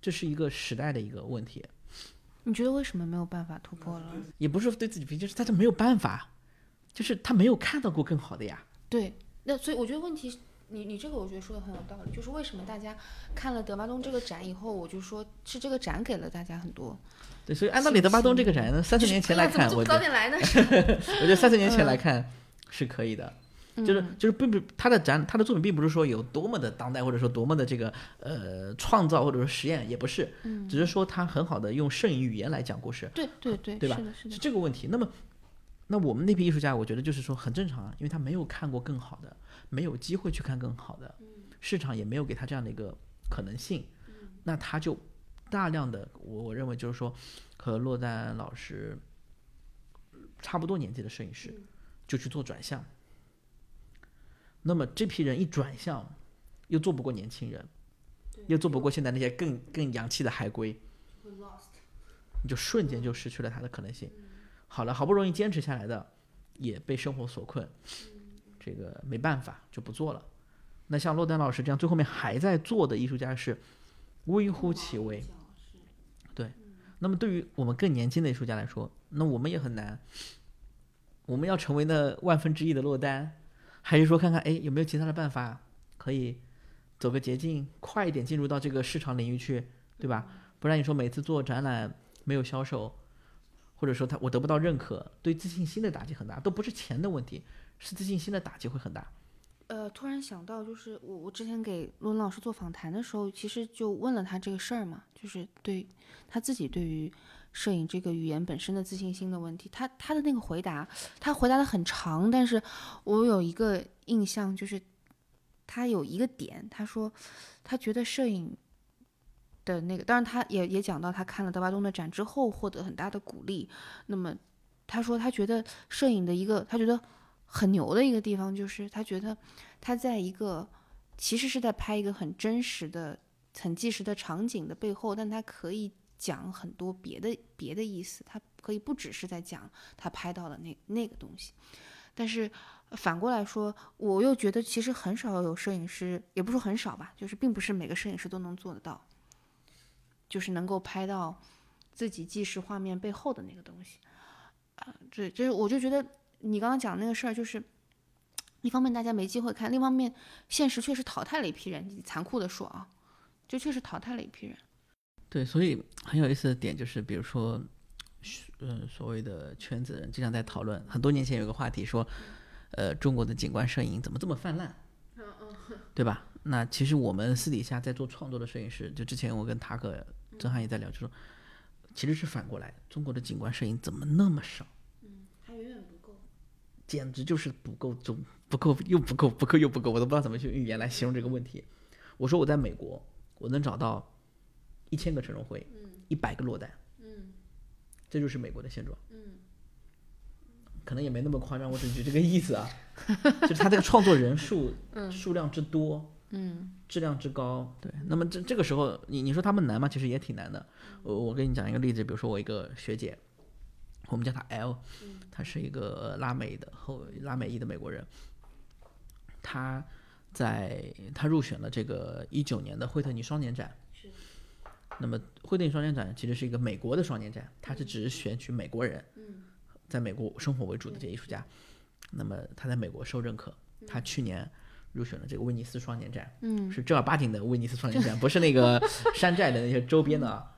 这是一个时代的一个问题。你觉得为什么没有办法突破了？也不是对自己不，就是他这没有办法，就是他没有看到过更好的呀。对，那所以我觉得问题，你你这个我觉得说的很有道理，就是为什么大家看了德巴东这个展以后，我就说是这个展给了大家很多。对，所以按道理德巴东这个展呢，三四年前来看，我早点来呢？我觉得三四年前来看是可以的。嗯 就是就是并不他的展他的作品并不是说有多么的当代或者说多么的这个呃创造或者说实验也不是，嗯只是说他很好的用摄影语言来讲故事，对对对，对吧是的，是的是，这个问题。那么那我们那批艺术家，我觉得就是说很正常啊，因为他没有看过更好的，没有机会去看更好的，市场也没有给他这样的一个可能性，那他就大量的我我认为就是说和洛丹老师差不多年纪的摄影师就去做转向。那么这批人一转向，又做不过年轻人，又做不过现在那些更更洋气的海归，你就瞬间就失去了他的可能性。好了，好不容易坚持下来的，也被生活所困，这个没办法就不做了。那像洛丹老师这样最后面还在做的艺术家是微乎其微。对，那么对于我们更年轻的艺术家来说，那我们也很难。我们要成为那万分之一的落单，还是说看看哎有没有其他的办法可以走个捷径，快一点进入到这个市场领域去，对吧？不然你说每次做展览没有销售，或者说他我得不到认可，对自信心的打击很大，都不是钱的问题，是自信心的打击会很大。呃，突然想到，就是我我之前给罗文老师做访谈的时候，其实就问了他这个事儿嘛，就是对他自己对于摄影这个语言本身的自信心的问题，他他的那个回答，他回答的很长，但是我有一个印象，就是他有一个点，他说他觉得摄影的那个，当然他也也讲到他看了德巴东的展之后获得很大的鼓励，那么他说他觉得摄影的一个，他觉得。很牛的一个地方就是，他觉得他在一个其实是在拍一个很真实的、很纪实的场景的背后，但他可以讲很多别的别的意思，他可以不只是在讲他拍到的那那个东西。但是反过来说，我又觉得其实很少有摄影师，也不说很少吧，就是并不是每个摄影师都能做得到，就是能够拍到自己纪实画面背后的那个东西。啊，这这我就觉得。你刚刚讲那个事儿，就是一方面大家没机会看，另一方面现实确实淘汰了一批人。残酷的说啊，就确实淘汰了一批人。对，所以很有意思的点就是，比如说，嗯，所谓的圈子人经常在讨论。很多年前有个话题说，呃，中国的景观摄影怎么这么泛滥？对吧？那其实我们私底下在做创作的摄影师，就之前我跟塔克、曾汉也在聊，就说其实是反过来，中国的景观摄影怎么那么少？嗯，它远远不够简直就是不够中，不够又不够，不够又不够，我都不知道怎么去用语言来形容这个问题。我说我在美国，我能找到一千个陈荣辉，一百个落单，嗯，这就是美国的现状，嗯，可能也没那么夸张，我只是这个意思啊，就是他这个创作人数数量之多，嗯，质量之高，对。那么这这个时候，你你说他们难吗？其实也挺难的。我我跟你讲一个例子，比如说我一个学姐。我们叫她 L，她是一个拉美的后拉美裔的美国人。她在她入选了这个一九年的惠特尼双年展。是。那么惠特尼双年展其实是一个美国的双年展，它是只选取美国人，在美国生活为主的这些艺术家。那么他在美国受认可，他去年入选了这个威尼斯双年展，嗯，是正儿八经的威尼斯双年展，不是那个山寨的那些周边的啊。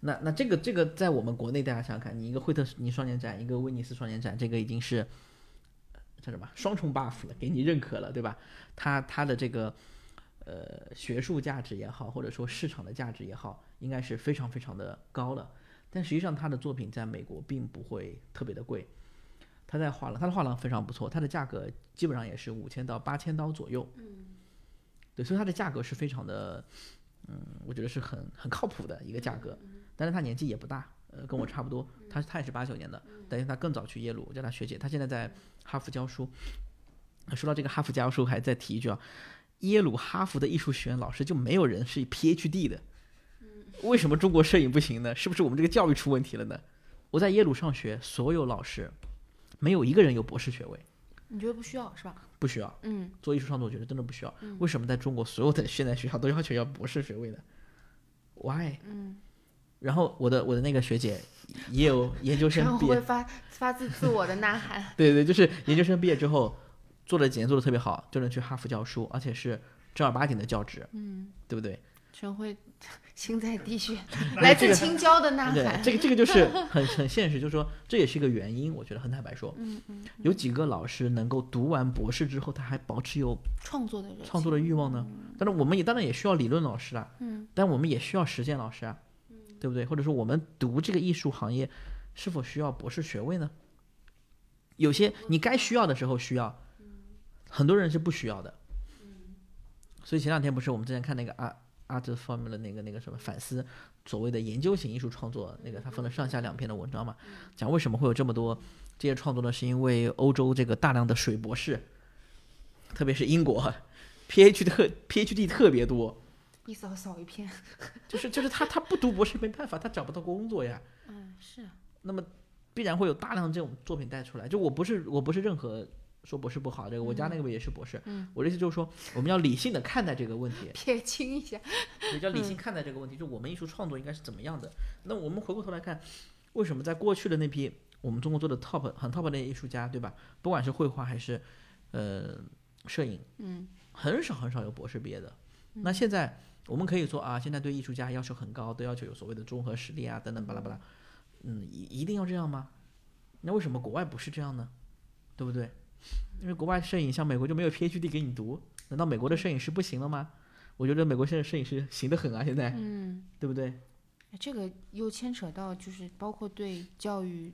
那那这个这个在我们国内大家想想看，你一个惠特尼双年展，一个威尼斯双年展，这个已经是叫什么双重 buff 了，给你认可了，对吧？它它的这个呃学术价值也好，或者说市场的价值也好，应该是非常非常的高了。但实际上他的作品在美国并不会特别的贵，他在画廊，他的画廊非常不错，它的价格基本上也是五千到八千刀左右。嗯，对，所以它的价格是非常的，嗯，我觉得是很很靠谱的一个价格。但是他年纪也不大，呃，跟我差不多，他他也是八九年的，但是他更早去耶鲁，我叫他学姐，他现在在哈佛教书。说到这个哈佛教书，还再提一句啊，耶鲁、哈佛的艺术学院老师就没有人是 PhD 的，为什么中国摄影不行呢？是不是我们这个教育出问题了呢？我在耶鲁上学，所有老师没有一个人有博士学位，你觉得不需要是吧？不需要，嗯，做艺术创作，我觉得真的不需要。为什么在中国所有的现代学校都要求要博士学位呢？Why？嗯。然后我的我的那个学姐也有 研究生毕业，会发发自自我的呐喊。对对，就是研究生毕业之后做的检验做的特别好，就能去哈佛教书，而且是正儿八经的教职，嗯，对不对？全会 心在滴血，来自青椒的呐对，喊。这个这个就是很很现实，就是说这也是一个原因。我觉得很坦白说，嗯嗯，有几个老师能够读完博士之后，他还保持有创作的，创作的欲望呢？但是我们也当然也需要理论老师啊，嗯，但我们也需要实践老师啊，对不对？或者说我们读这个艺术行业是否需要博士学位呢？有些你该需要的时候需要，很多人是不需要的。所以前两天不是我们之前看那个阿阿兹方面的那个那个什么反思所谓的研究型艺术创作，那个他分了上下两篇的文章嘛，讲为什么会有这么多这些创作呢？是因为欧洲这个大量的水博士，特别是英国，PhD 特 PhD 特别多，一扫扫一片。就是就是他他不读博士没办法，他找不到工作呀。嗯，是啊。那么必然会有大量这种作品带出来。就我不是我不是任何说博士不好，这个我家那个也是博士。嗯，我的意思就是说，我们要理性的看待这个问题，撇清一下。比较理性看待这个问题，就我们艺术创作应该是怎么样的。那我们回过头来看，为什么在过去的那批我们中国做的 top 很 top 的艺术家，对吧？不管是绘画还是呃摄影，嗯，很少很少有博士毕业的。那现在我们可以说啊，现在对艺术家要求很高，都要求有所谓的综合实力啊，等等巴拉巴拉。嗯，一一定要这样吗？那为什么国外不是这样呢？对不对？因为国外摄影像美国就没有 PhD 给你读，难道美国的摄影师不行了吗？我觉得美国现在摄影师行得很啊，现在，嗯，对不对？这个又牵扯到就是包括对教育。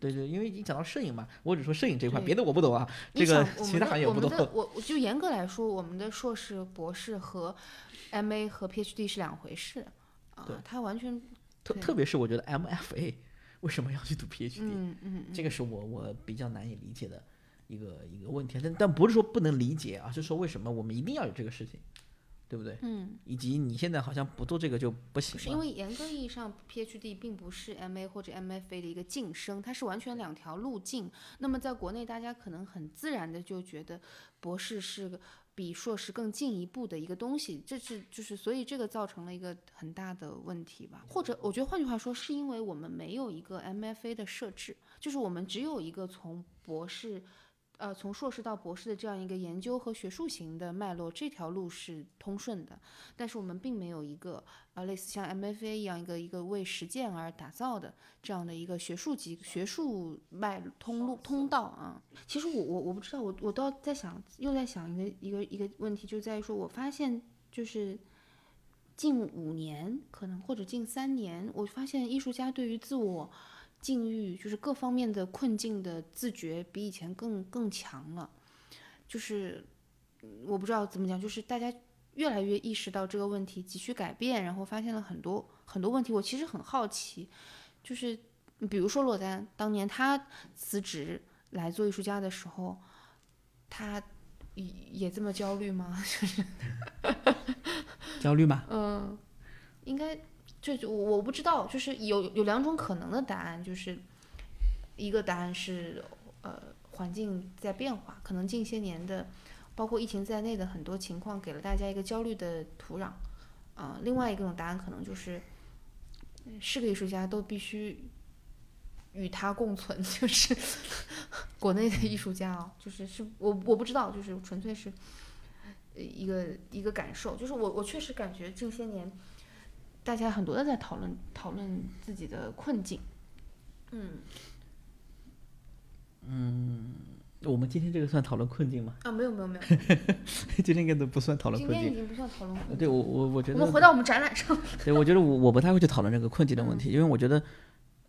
对对，因为你讲到摄影嘛，我只说摄影这块，别的我不懂啊，这个其他行业我不懂。我我就严格来说，我们的硕士、博士和 MA 和 PhD 是两回事啊对，它完全特特别是我觉得 MFA 为什么要去读 PhD，、嗯嗯这个是我我比较难以理解的一个一个问题，但但不是说不能理解啊，是说为什么我们一定要有这个事情，对不对？嗯，以及你现在好像不做这个就不行是因为严格意义上，PhD 并不是 MA 或者 MFA 的一个晋升，它是完全两条路径。那么在国内，大家可能很自然的就觉得博士是个比硕士更进一步的一个东西，这是就是所以这个造成了一个很大的问题吧。或者我觉得换句话说，是因为我们没有一个 MFA 的设置，就是我们只有一个从博士。呃，从硕士到博士的这样一个研究和学术型的脉络，这条路是通顺的，但是我们并没有一个呃类似像 MFA 一样一个一个为实践而打造的这样的一个学术级学术脉通路通道啊。其实我我我不知道，我我都在想，又在想一个一个一个问题，就在于说我发现就是近五年可能或者近三年，我发现艺术家对于自我境遇就是各方面的困境的自觉比以前更更强了，就是嗯我不知道怎么讲，就是大家越来越意识到这个问题，急需改变，然后发现了很多很多问题。我其实很好奇，就是比如说洛丹当年他辞职来做艺术家的时候，他也也这么焦虑吗？就是焦虑吗，嗯，应该就就我我不知道，就是有有两种可能的答案，就是一个答案是呃环境在变化，可能近些年的包括疫情在内的很多情况给了大家一个焦虑的土壤，啊、另外一种答案可能就是是个艺术家都必须与他共存，就是国内的艺术家啊，就是是我我不知道，就是纯粹是。一个一个感受，就是我我确实感觉近些年，大家很多的在讨论讨论自己的困境，嗯。嗯我们今天这个算讨论困境吗？啊没有没有没有，今天应该都不算讨论困境。天已经不算讨论困境，对我我我觉得我们回到我们展览上，对，我觉得我我不太会去讨论这个困境的问题，因为我觉觉得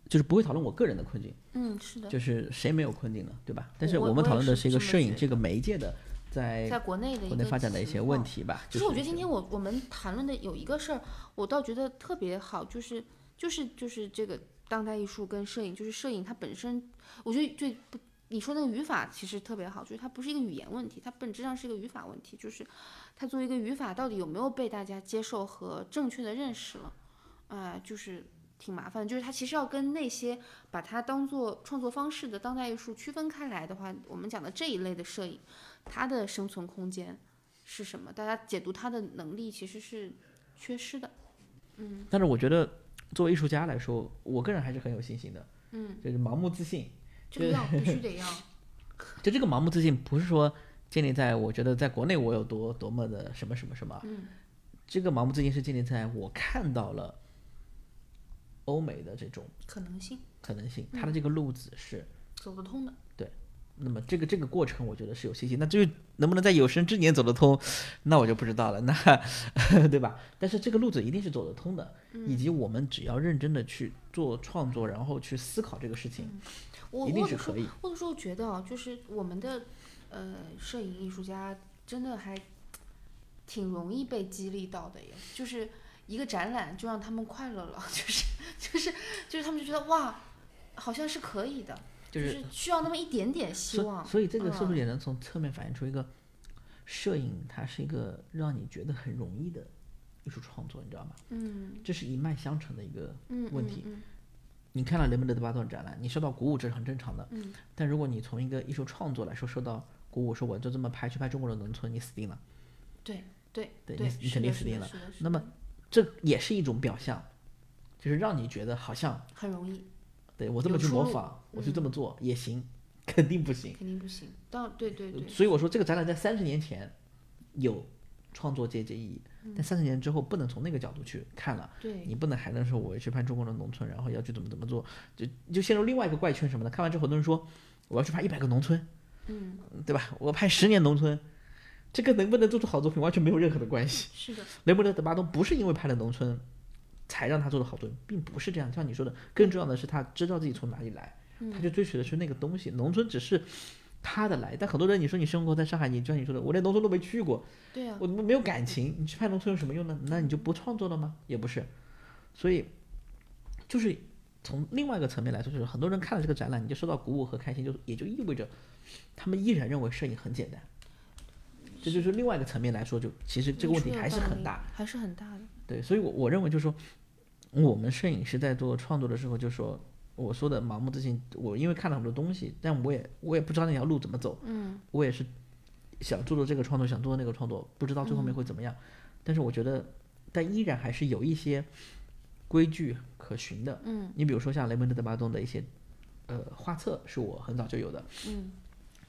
就是不会讨论我个人的困境，嗯是的，就是谁没有困境呢，对吧？但是我我们讨论的是一个摄影这个媒介的在在国内的一国内个发展的一些问题吧。其实我觉得今天我我们谈论的有一个事儿，我倒觉得特别好，就是就是就是这个当代艺术跟摄影，就是摄影它本身，我觉得最不你说那个语法其实特别好，就是它不是一个语言问题，它本质上是一个语法问题，就是它作为一个语法到底有没有被大家接受和正确的认识了，啊、就是。挺麻烦的，就是它其实要跟那些把它当做创作方式的当代艺术区分开来的话，我们讲的这一类的摄影，它的生存空间是什么？大家解读它的能力其实是缺失的。嗯但是我觉得作为艺术家来说，我个人还是很有信心的。嗯，就是盲目自信。这个要必须得要。就这个盲目自信，不是说建立在我觉得在国内我有多多么的什么什么什么。嗯。这个盲目自信是建立在我看到了欧美的这种可能性。可能性，它的这个路子是走得通的。对。那么这个这个过程，我觉得是有信心。那至于能不能在有生之年走得通，那我就不知道了。那 对吧？但是这个路子一定是走得通的，以及我们只要认真的去做创作，然后去思考这个事情，一定是可以。或者说，我觉得啊，就是我们的呃摄影艺术家真的还挺容易被激励到的耶。就是一个展览就让他们快乐了，就是就是就是他们就觉得哇，好像是可以的。就是需要那么一点点希望，所以这个是不是也能从侧面反映出一个摄影，它是一个让你觉得很容易的艺术创作，你知道吗？嗯，这是一脉相承的一个问题。嗯你看了雷蒙德·的巴顿展览，你受到鼓舞这是很正常的。嗯，但如果你从一个艺术创作来说受到鼓舞，说我就这么拍去拍中国的农村，你死定了。对对对，你你肯定死定了。那么这也是一种表象，就是让你觉得好像很容易。对我这么去模仿，我就这么做也行，肯定不行，肯定不行。到对对对。所以我说这个展览在三十年前有创作借鉴意义，但三十年之后不能从那个角度去看了。对。你不能还能说我要去拍中国的农村，然后要去怎么怎么做，就就陷入另外一个怪圈什么的。看完之后，很多人说我要去拍一百个农村，嗯，对吧？我拍十年农村，这个能不能做出好作品完全没有任何的关系。是的。雷蒙德·德巴东不是因为拍了农村。才让他做的好作品，并不是这样。像你说的，更重要的是他知道自己从哪里来，他就追求的是那个东西。农村只是他的来，但很多人，你说你生活在上海，你就像你说的，我连农村都没去过，对呀，我没有感情，你去拍农村有什么用呢？那你就不创作了吗？也不是。所以，就是从另外一个层面来说，就是很多人看了这个展览，你就受到鼓舞和开心，就也就意味着他们依然认为摄影很简单。这就是另外一个层面来说，就其实这个问题还是很大，还是很大的。对，所以，我我认为就是说。我们摄影师在做创作的时候，就说我说的盲目自信，我因为看了很多东西，但我也我也不知道那条路怎么走。嗯，我也是想做做这个创作，想做的那个创作，不知道最后面会怎么样。但是我觉得，但依然还是有一些规矩可循的。嗯，你比如说像雷蒙德·德巴东的一些呃画册，是我很早就有的。嗯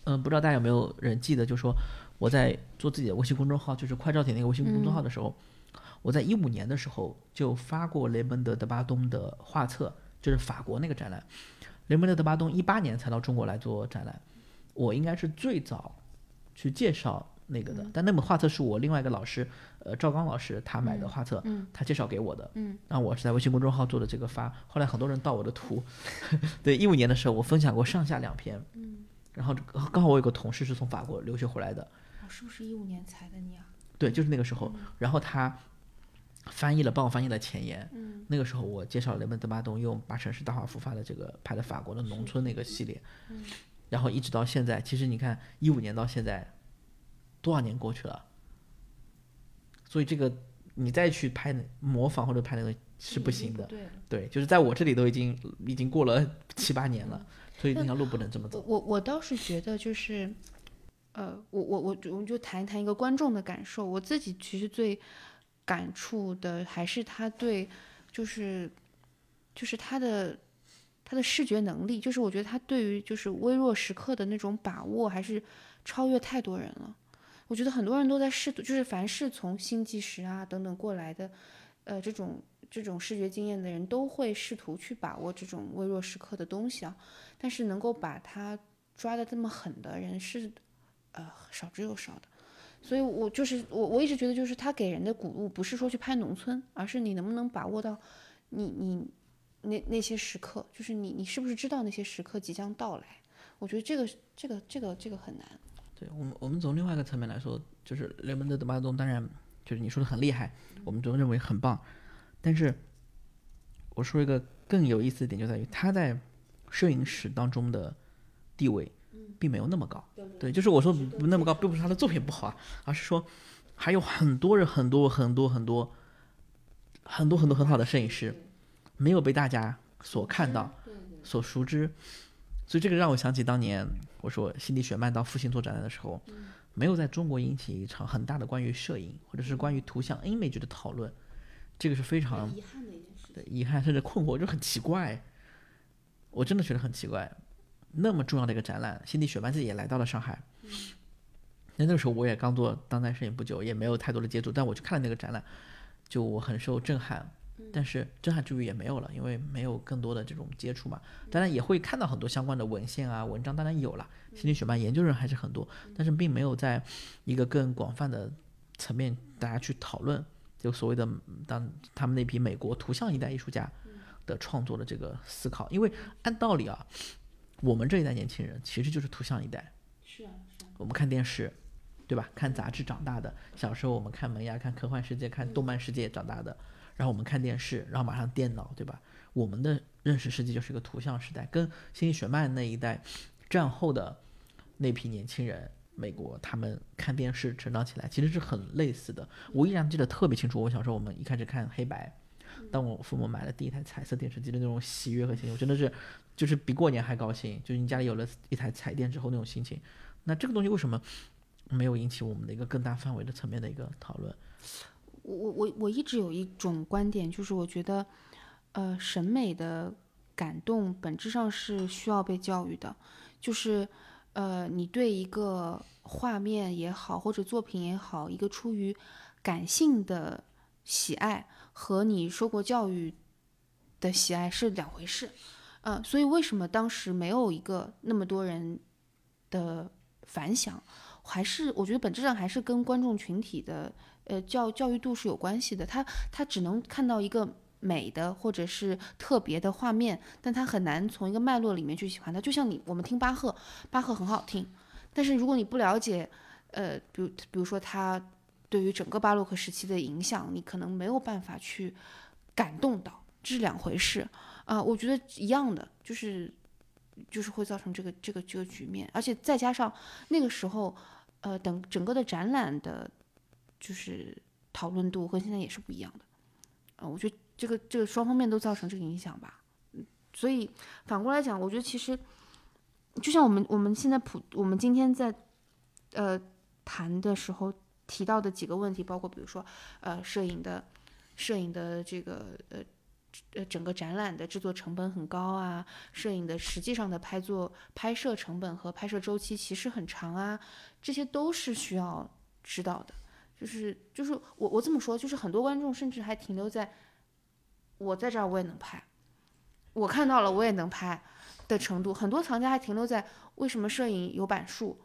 嗯，不知道大家有没有人记得，就说我在做自己的微信公众号，就是快照体那个微信公众号的时候。我在一五年的时候就发过雷蒙德·德巴东的画册，就是法国那个展览。雷蒙德·德巴东一八年才到中国来做展览，我应该是最早去介绍那个的。但那本画册是我另外一个老师，呃，赵刚老师他买的画册，他介绍给我的。嗯，然后我是在微信公众号做的这个发，后来很多人盗我的图。对，一五年的时候我分享过上下两篇。嗯，然后刚好我有个同事是从法国留学回来的。哦，是不是一五年才的你啊？对，就是那个时候。然后他。翻译了，帮我翻译了前言。嗯，那个时候我介绍雷蒙德·巴东用八城市大画幅发的这个拍的法国的农村那个系列。嗯，然后一直到现在，其实你看一五年到现在，多少年过去了？所以这个你再去拍模仿或者拍那个是不行的。对，对，就是在我这里都已经已经过了七八年了，所以那条路不能这么走。我我倒是觉得就是，呃，我我我我们就谈一谈一个观众的感受。我自己其实最。感触的还是他对，就是，就是他的他的视觉能力，就是我觉得他对于就是微弱时刻的那种把握，还是超越太多人了。我觉得很多人都在试图，就是凡是从新纪实啊等等过来的，呃，这种这种视觉经验的人都会试图去把握这种微弱时刻的东西啊，但是能够把他抓的这么狠的人是，呃，少之又少的。所以，我就是我，我一直觉得，就是他给人的鼓舞，不是说去拍农村，而是你能不能把握到，你你那那些时刻，就是你你是不是知道那些时刻即将到来？我觉得这个这个这个这个很难。对我们，我们从另外一个层面来说，就是雷蒙德·德巴东，当然就是你说的很厉害，我们都认为很棒。但是我说一个更有意思的点，就在于他在摄影史当中的地位。并没有那么高，对，就是我说不那么高，并不是他的作品不好啊，而是说还有很多人，很多很多很多很多很多很好的摄影师没有被大家所看到、所熟知，所以这个让我想起当年我说心理学漫到复兴做展览的时候，没有在中国引起一场很大的关于摄影或者是关于图像 image 的讨论，这个是非常遗憾的一件事。对，遗憾甚至困惑，就很奇怪。我真的觉得很奇怪，那么重要的一个展览，辛迪雪曼自己也来到了上海。那那个时候我也刚做当代摄影不久，也没有太多的接触，但我去看了那个展览，就我很受震撼。但是震撼之余也没有了，因为没有更多的这种接触嘛。当然也会看到很多相关的文献啊、文章，当然有了。心理学班研究人还是很多，但是并没有在一个更广泛的层面大家去讨论，就所谓的当他们那批美国图像一代艺术家的创作的这个思考。因为按道理啊，我们这一代年轻人其实就是图像一代。是啊，是啊。我们看电视，对吧？看杂志长大的。小时候我们看萌芽、看科幻世界、看动漫世界长大的。然后我们看电视，然后马上电脑，对吧？我们的认识世界就是一个图像时代，跟辛迪雪曼那一代战后的那批年轻人，美国他们看电视成长起来，其实是很类似的。我依然记得特别清楚，我小时候我们一开始看黑白，当我父母买了第一台彩色电视机的那种喜悦和心情，我真的是就是比过年还高兴。就是你家里有了一台彩电之后那种心情。那这个东西为什么没有引起我们的一个更大范围的层面的一个讨论？我我我我一直有一种观点，就是我觉得，呃，审美的感动本质上是需要被教育的，就是呃，你对一个画面也好，或者作品也好，一个出于感性的喜爱和你受过教育的喜爱是两回事，嗯，所以为什么当时没有一个那么多人的反响，还是我觉得本质上还是跟观众群体的。呃，教教育度是有关系的，他他只能看到一个美的或者是特别的画面，但他很难从一个脉络里面去喜欢它。就像你我们听巴赫，巴赫很好听，但是如果你不了解，呃，比如比如说他对于整个巴洛克时期的影响，你可能没有办法去感动到，是两回事啊。我觉得一样的，就是就是会造成这个这个这个局面，而且再加上那个时候，呃，等整个的展览的。就是讨论度和现在也是不一样的，呃，我觉得这个这个双方面都造成这个影响吧，嗯，所以反过来讲，我觉得其实就像我们我们现在普我们今天在呃谈的时候提到的几个问题，包括比如说呃摄影的摄影的这个呃呃整个展览的制作成本很高啊，摄影的实际上的拍作拍摄成本和拍摄周期其实很长啊，这些都是需要知道的。就是就是我我这么说，就是很多观众甚至还停留在我在这儿我也能拍，我看到了我也能拍的程度。很多藏家还停留在为什么摄影有版数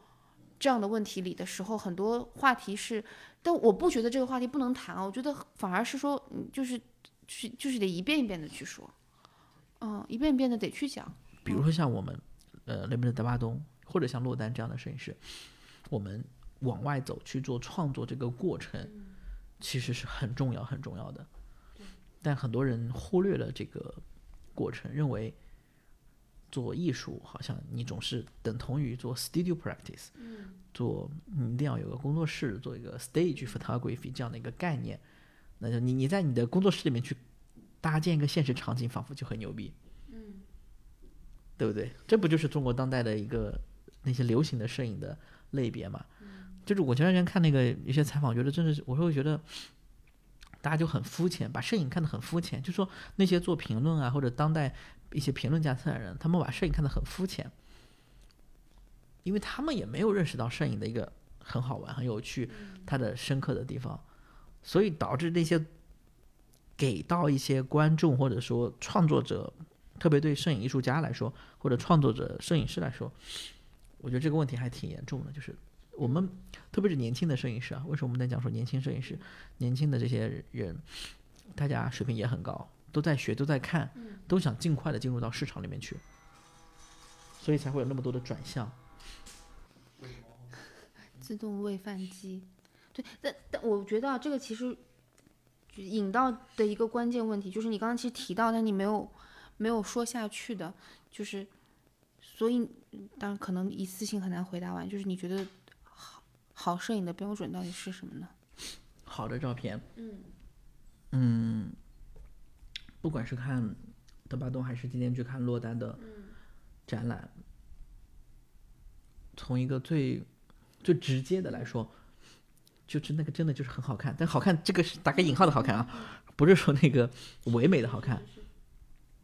这样的问题里的时候，很多话题是，但我不觉得这个话题不能谈啊，我觉得反而是说，就是去就是得一遍一遍的去说，嗯，一遍一遍的得去讲。比如说像我们呃那边的德巴东，或者像洛丹这样的摄影师，我们。往外走去做创作这个过程，其实是很重要很重要的。但很多人忽略了这个过程，认为做艺术好像你总是等同于做 studio practice，做你一定要有个工作室，做一个 stage photography 这样的一个概念。那就你你在你的工作室里面去搭建一个现实场景，仿佛就很牛逼，嗯，对不对？这不就是中国当代的一个那些流行的摄影的类别嘛？就是我前段时间看那个一些采访，觉得真的是，我会觉得大家就很肤浅，把摄影看得很肤浅。就说那些做评论啊，或者当代一些评论家、策展人，他们把摄影看得很肤浅，因为他们也没有认识到摄影的一个很好玩、很有趣、它的深刻的地方，所以导致那些给到一些观众或者说创作者，特别对摄影艺术家来说，或者创作者、摄影师来说，我觉得这个问题还挺严重的，就是。我们特别是年轻的摄影师啊，为什么我们在讲说年轻摄影师？年轻的这些人，大家水平也很高，都在学，都在看，都想尽快的进入到市场里面去，所以才会有那么多的转向。自动喂饭机，对，但但我觉得这个其实引到的一个关键问题，就是你刚刚其实提到，但你没有没有说下去的，就是所以当然可能一次性很难回答完，就是你觉得。好好摄影的标准到底是什么呢？好的照片，嗯嗯，不管是看德巴东还是今天去看洛丹的展览，从一个最最直接的来说，就是那个真的就是很好看，但好看这个是打个引号的好看啊，不是说那个唯美的好看，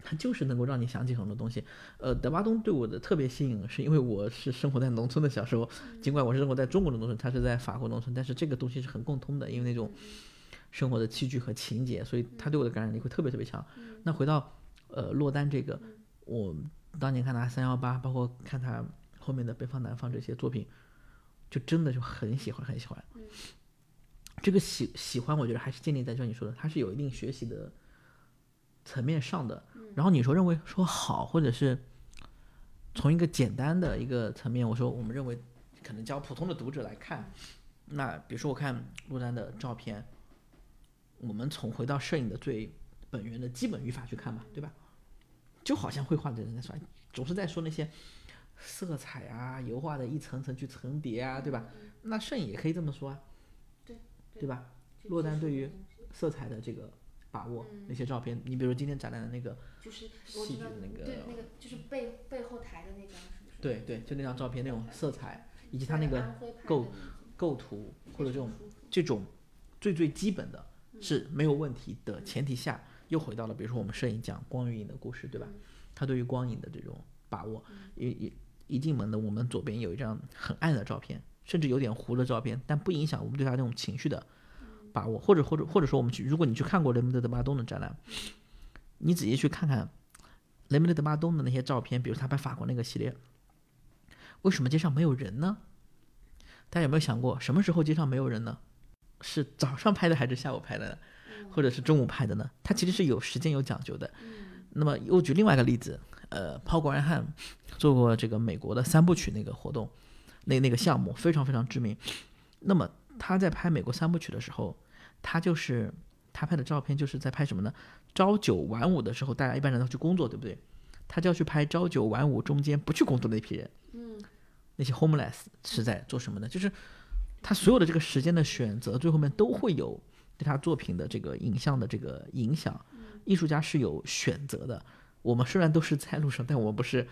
它就是能够让你想起很多东西。呃，德巴东对我的特别吸引，是因为我是生活在农村的小时候，尽管我是生活在中国的农村，他是在法国农村，但是这个东西是很共通的，因为那种生活的器具和情节，所以他对我的感染力会特别特别强。那回到呃落单这个，我当年看他三幺八，包括看他后面的北方南方这些作品，就真的就很喜欢很喜欢。这个喜喜欢，我觉得还是建立在就像你说的，它是有一定学习的层面上的。然后你说认为说好，或者是从一个简单的一个层面，我说我们认为可能教普通的读者来看，那比如说我看陆丹的照片，我们从回到摄影的最本源的基本语法去看嘛，对吧？就好像绘画的人在说，总是在说那些色彩啊、油画的一层层去层叠啊，对吧？那摄影也可以这么说啊，对对。吧？落单对于色彩的这个把握，那些照片，你比如今天展览的那个，就是戏剧的那个对那个就是背背后台的那张，是不是？对对，就那张照片那种色彩，以及它那个构构图或者这种这种最最基本的是没有问题的前提下，又回到了比如说我们摄影讲光与影的故事，对吧？他对于光影的这种把握，一一一进门的我们左边有一张很暗的照片，甚至有点糊的照片，但不影响我们对他那种情绪的把握，或者或者或者说我们去，如果你去看过雷蒙德·德巴东的展览，你仔细去看看雷蒙德·德巴东的那些照片，比如他拍法国那个系列，为什么街上没有人呢？大家有没有想过，什么时候街上没有人呢？是早上拍的还是下午拍的？或者是中午拍的呢？它其实是有时间有讲究的。那么又举另外一个例子，呃，Paul Graham 做过这个美国的三部曲那个活动，那那个项目非常非常知名。那么他在拍美国三部曲的时候，他就是他拍的照片就是在拍什么呢？朝九晚五的时候，大家一般人都去工作，对不对？他就要去拍朝九晚五中间不去工作的那批人，嗯，那些 homeless 是在做什么呢？就是他所有的这个时间的选择，最后面都会有对他作品的这个影像的这个影响。艺术家是有选择的，我们虽然都是在路上，但我们不是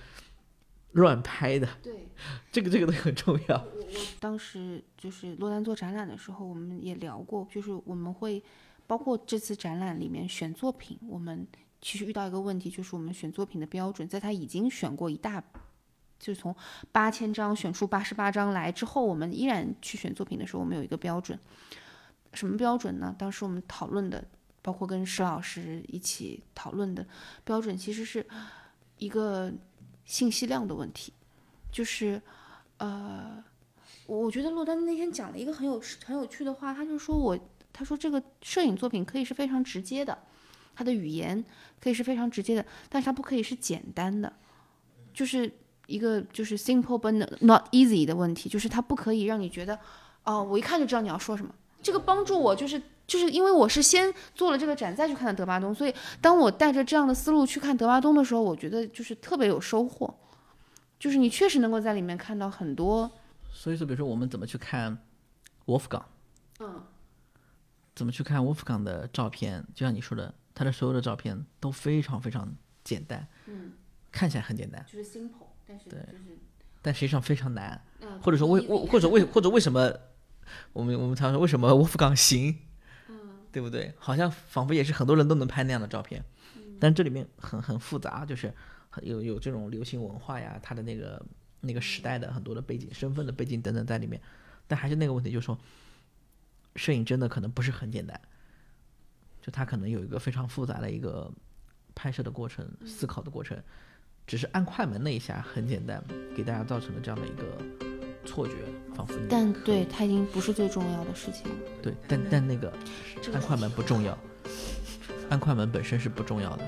乱拍的。对，这个这个都很重要。我我当时就是洛丹做展览的时候，我们也聊过，就是我们会包括这次展览里面选作品，我们其实遇到一个问题，就是我们选作品的标准，在他已经选过一大，就是从八千张选出八十八张来之后，我们依然去选作品的时候，我们有一个标准，什么标准呢？当时我们讨论的。包括跟石老师一起讨论的标准，其实是一个信息量的问题。就是，呃，我觉得洛丹那天讲了一个很有很有趣的话，他就说我，他说这个摄影作品可以是非常直接的，他的语言可以是非常直接的，但是它不可以是简单的，就是一个就是 simple but not easy 的问题，就是它不可以让你觉得，哦，我一看就知道你要说什么。这个帮助我就是。就是因为我是先做了这个展再去看的德巴东，所以当我带着这样的思路去看德巴东的时候，我觉得就是特别有收获。就是你确实能够在里面看到很多。所以说，比如说我们怎么去看沃夫冈？嗯。怎么去看沃夫冈的照片？就像你说的，他的所有的照片都非常非常简单。嗯。看起来很简单。就是 simple，但是对，就是。但实际上非常难。嗯。或者说为为或者为或者为什么我们我们常说为什么沃夫冈行？对不对？好像仿佛也是很多人都能拍那样的照片，但这里面很很复杂，就是有有这种流行文化呀，它的那个那个时代的很多的背景、身份的背景等等在里面。但还是那个问题，就是说，摄影真的可能不是很简单，就它可能有一个非常复杂的一个拍摄的过程、思考的过程，只是按快门那一下很简单，给大家造成了这样的一个。错觉，仿佛。但对他已经不是最重要的事情。对，但但那个按快门不重要，按快门本身是不重要的。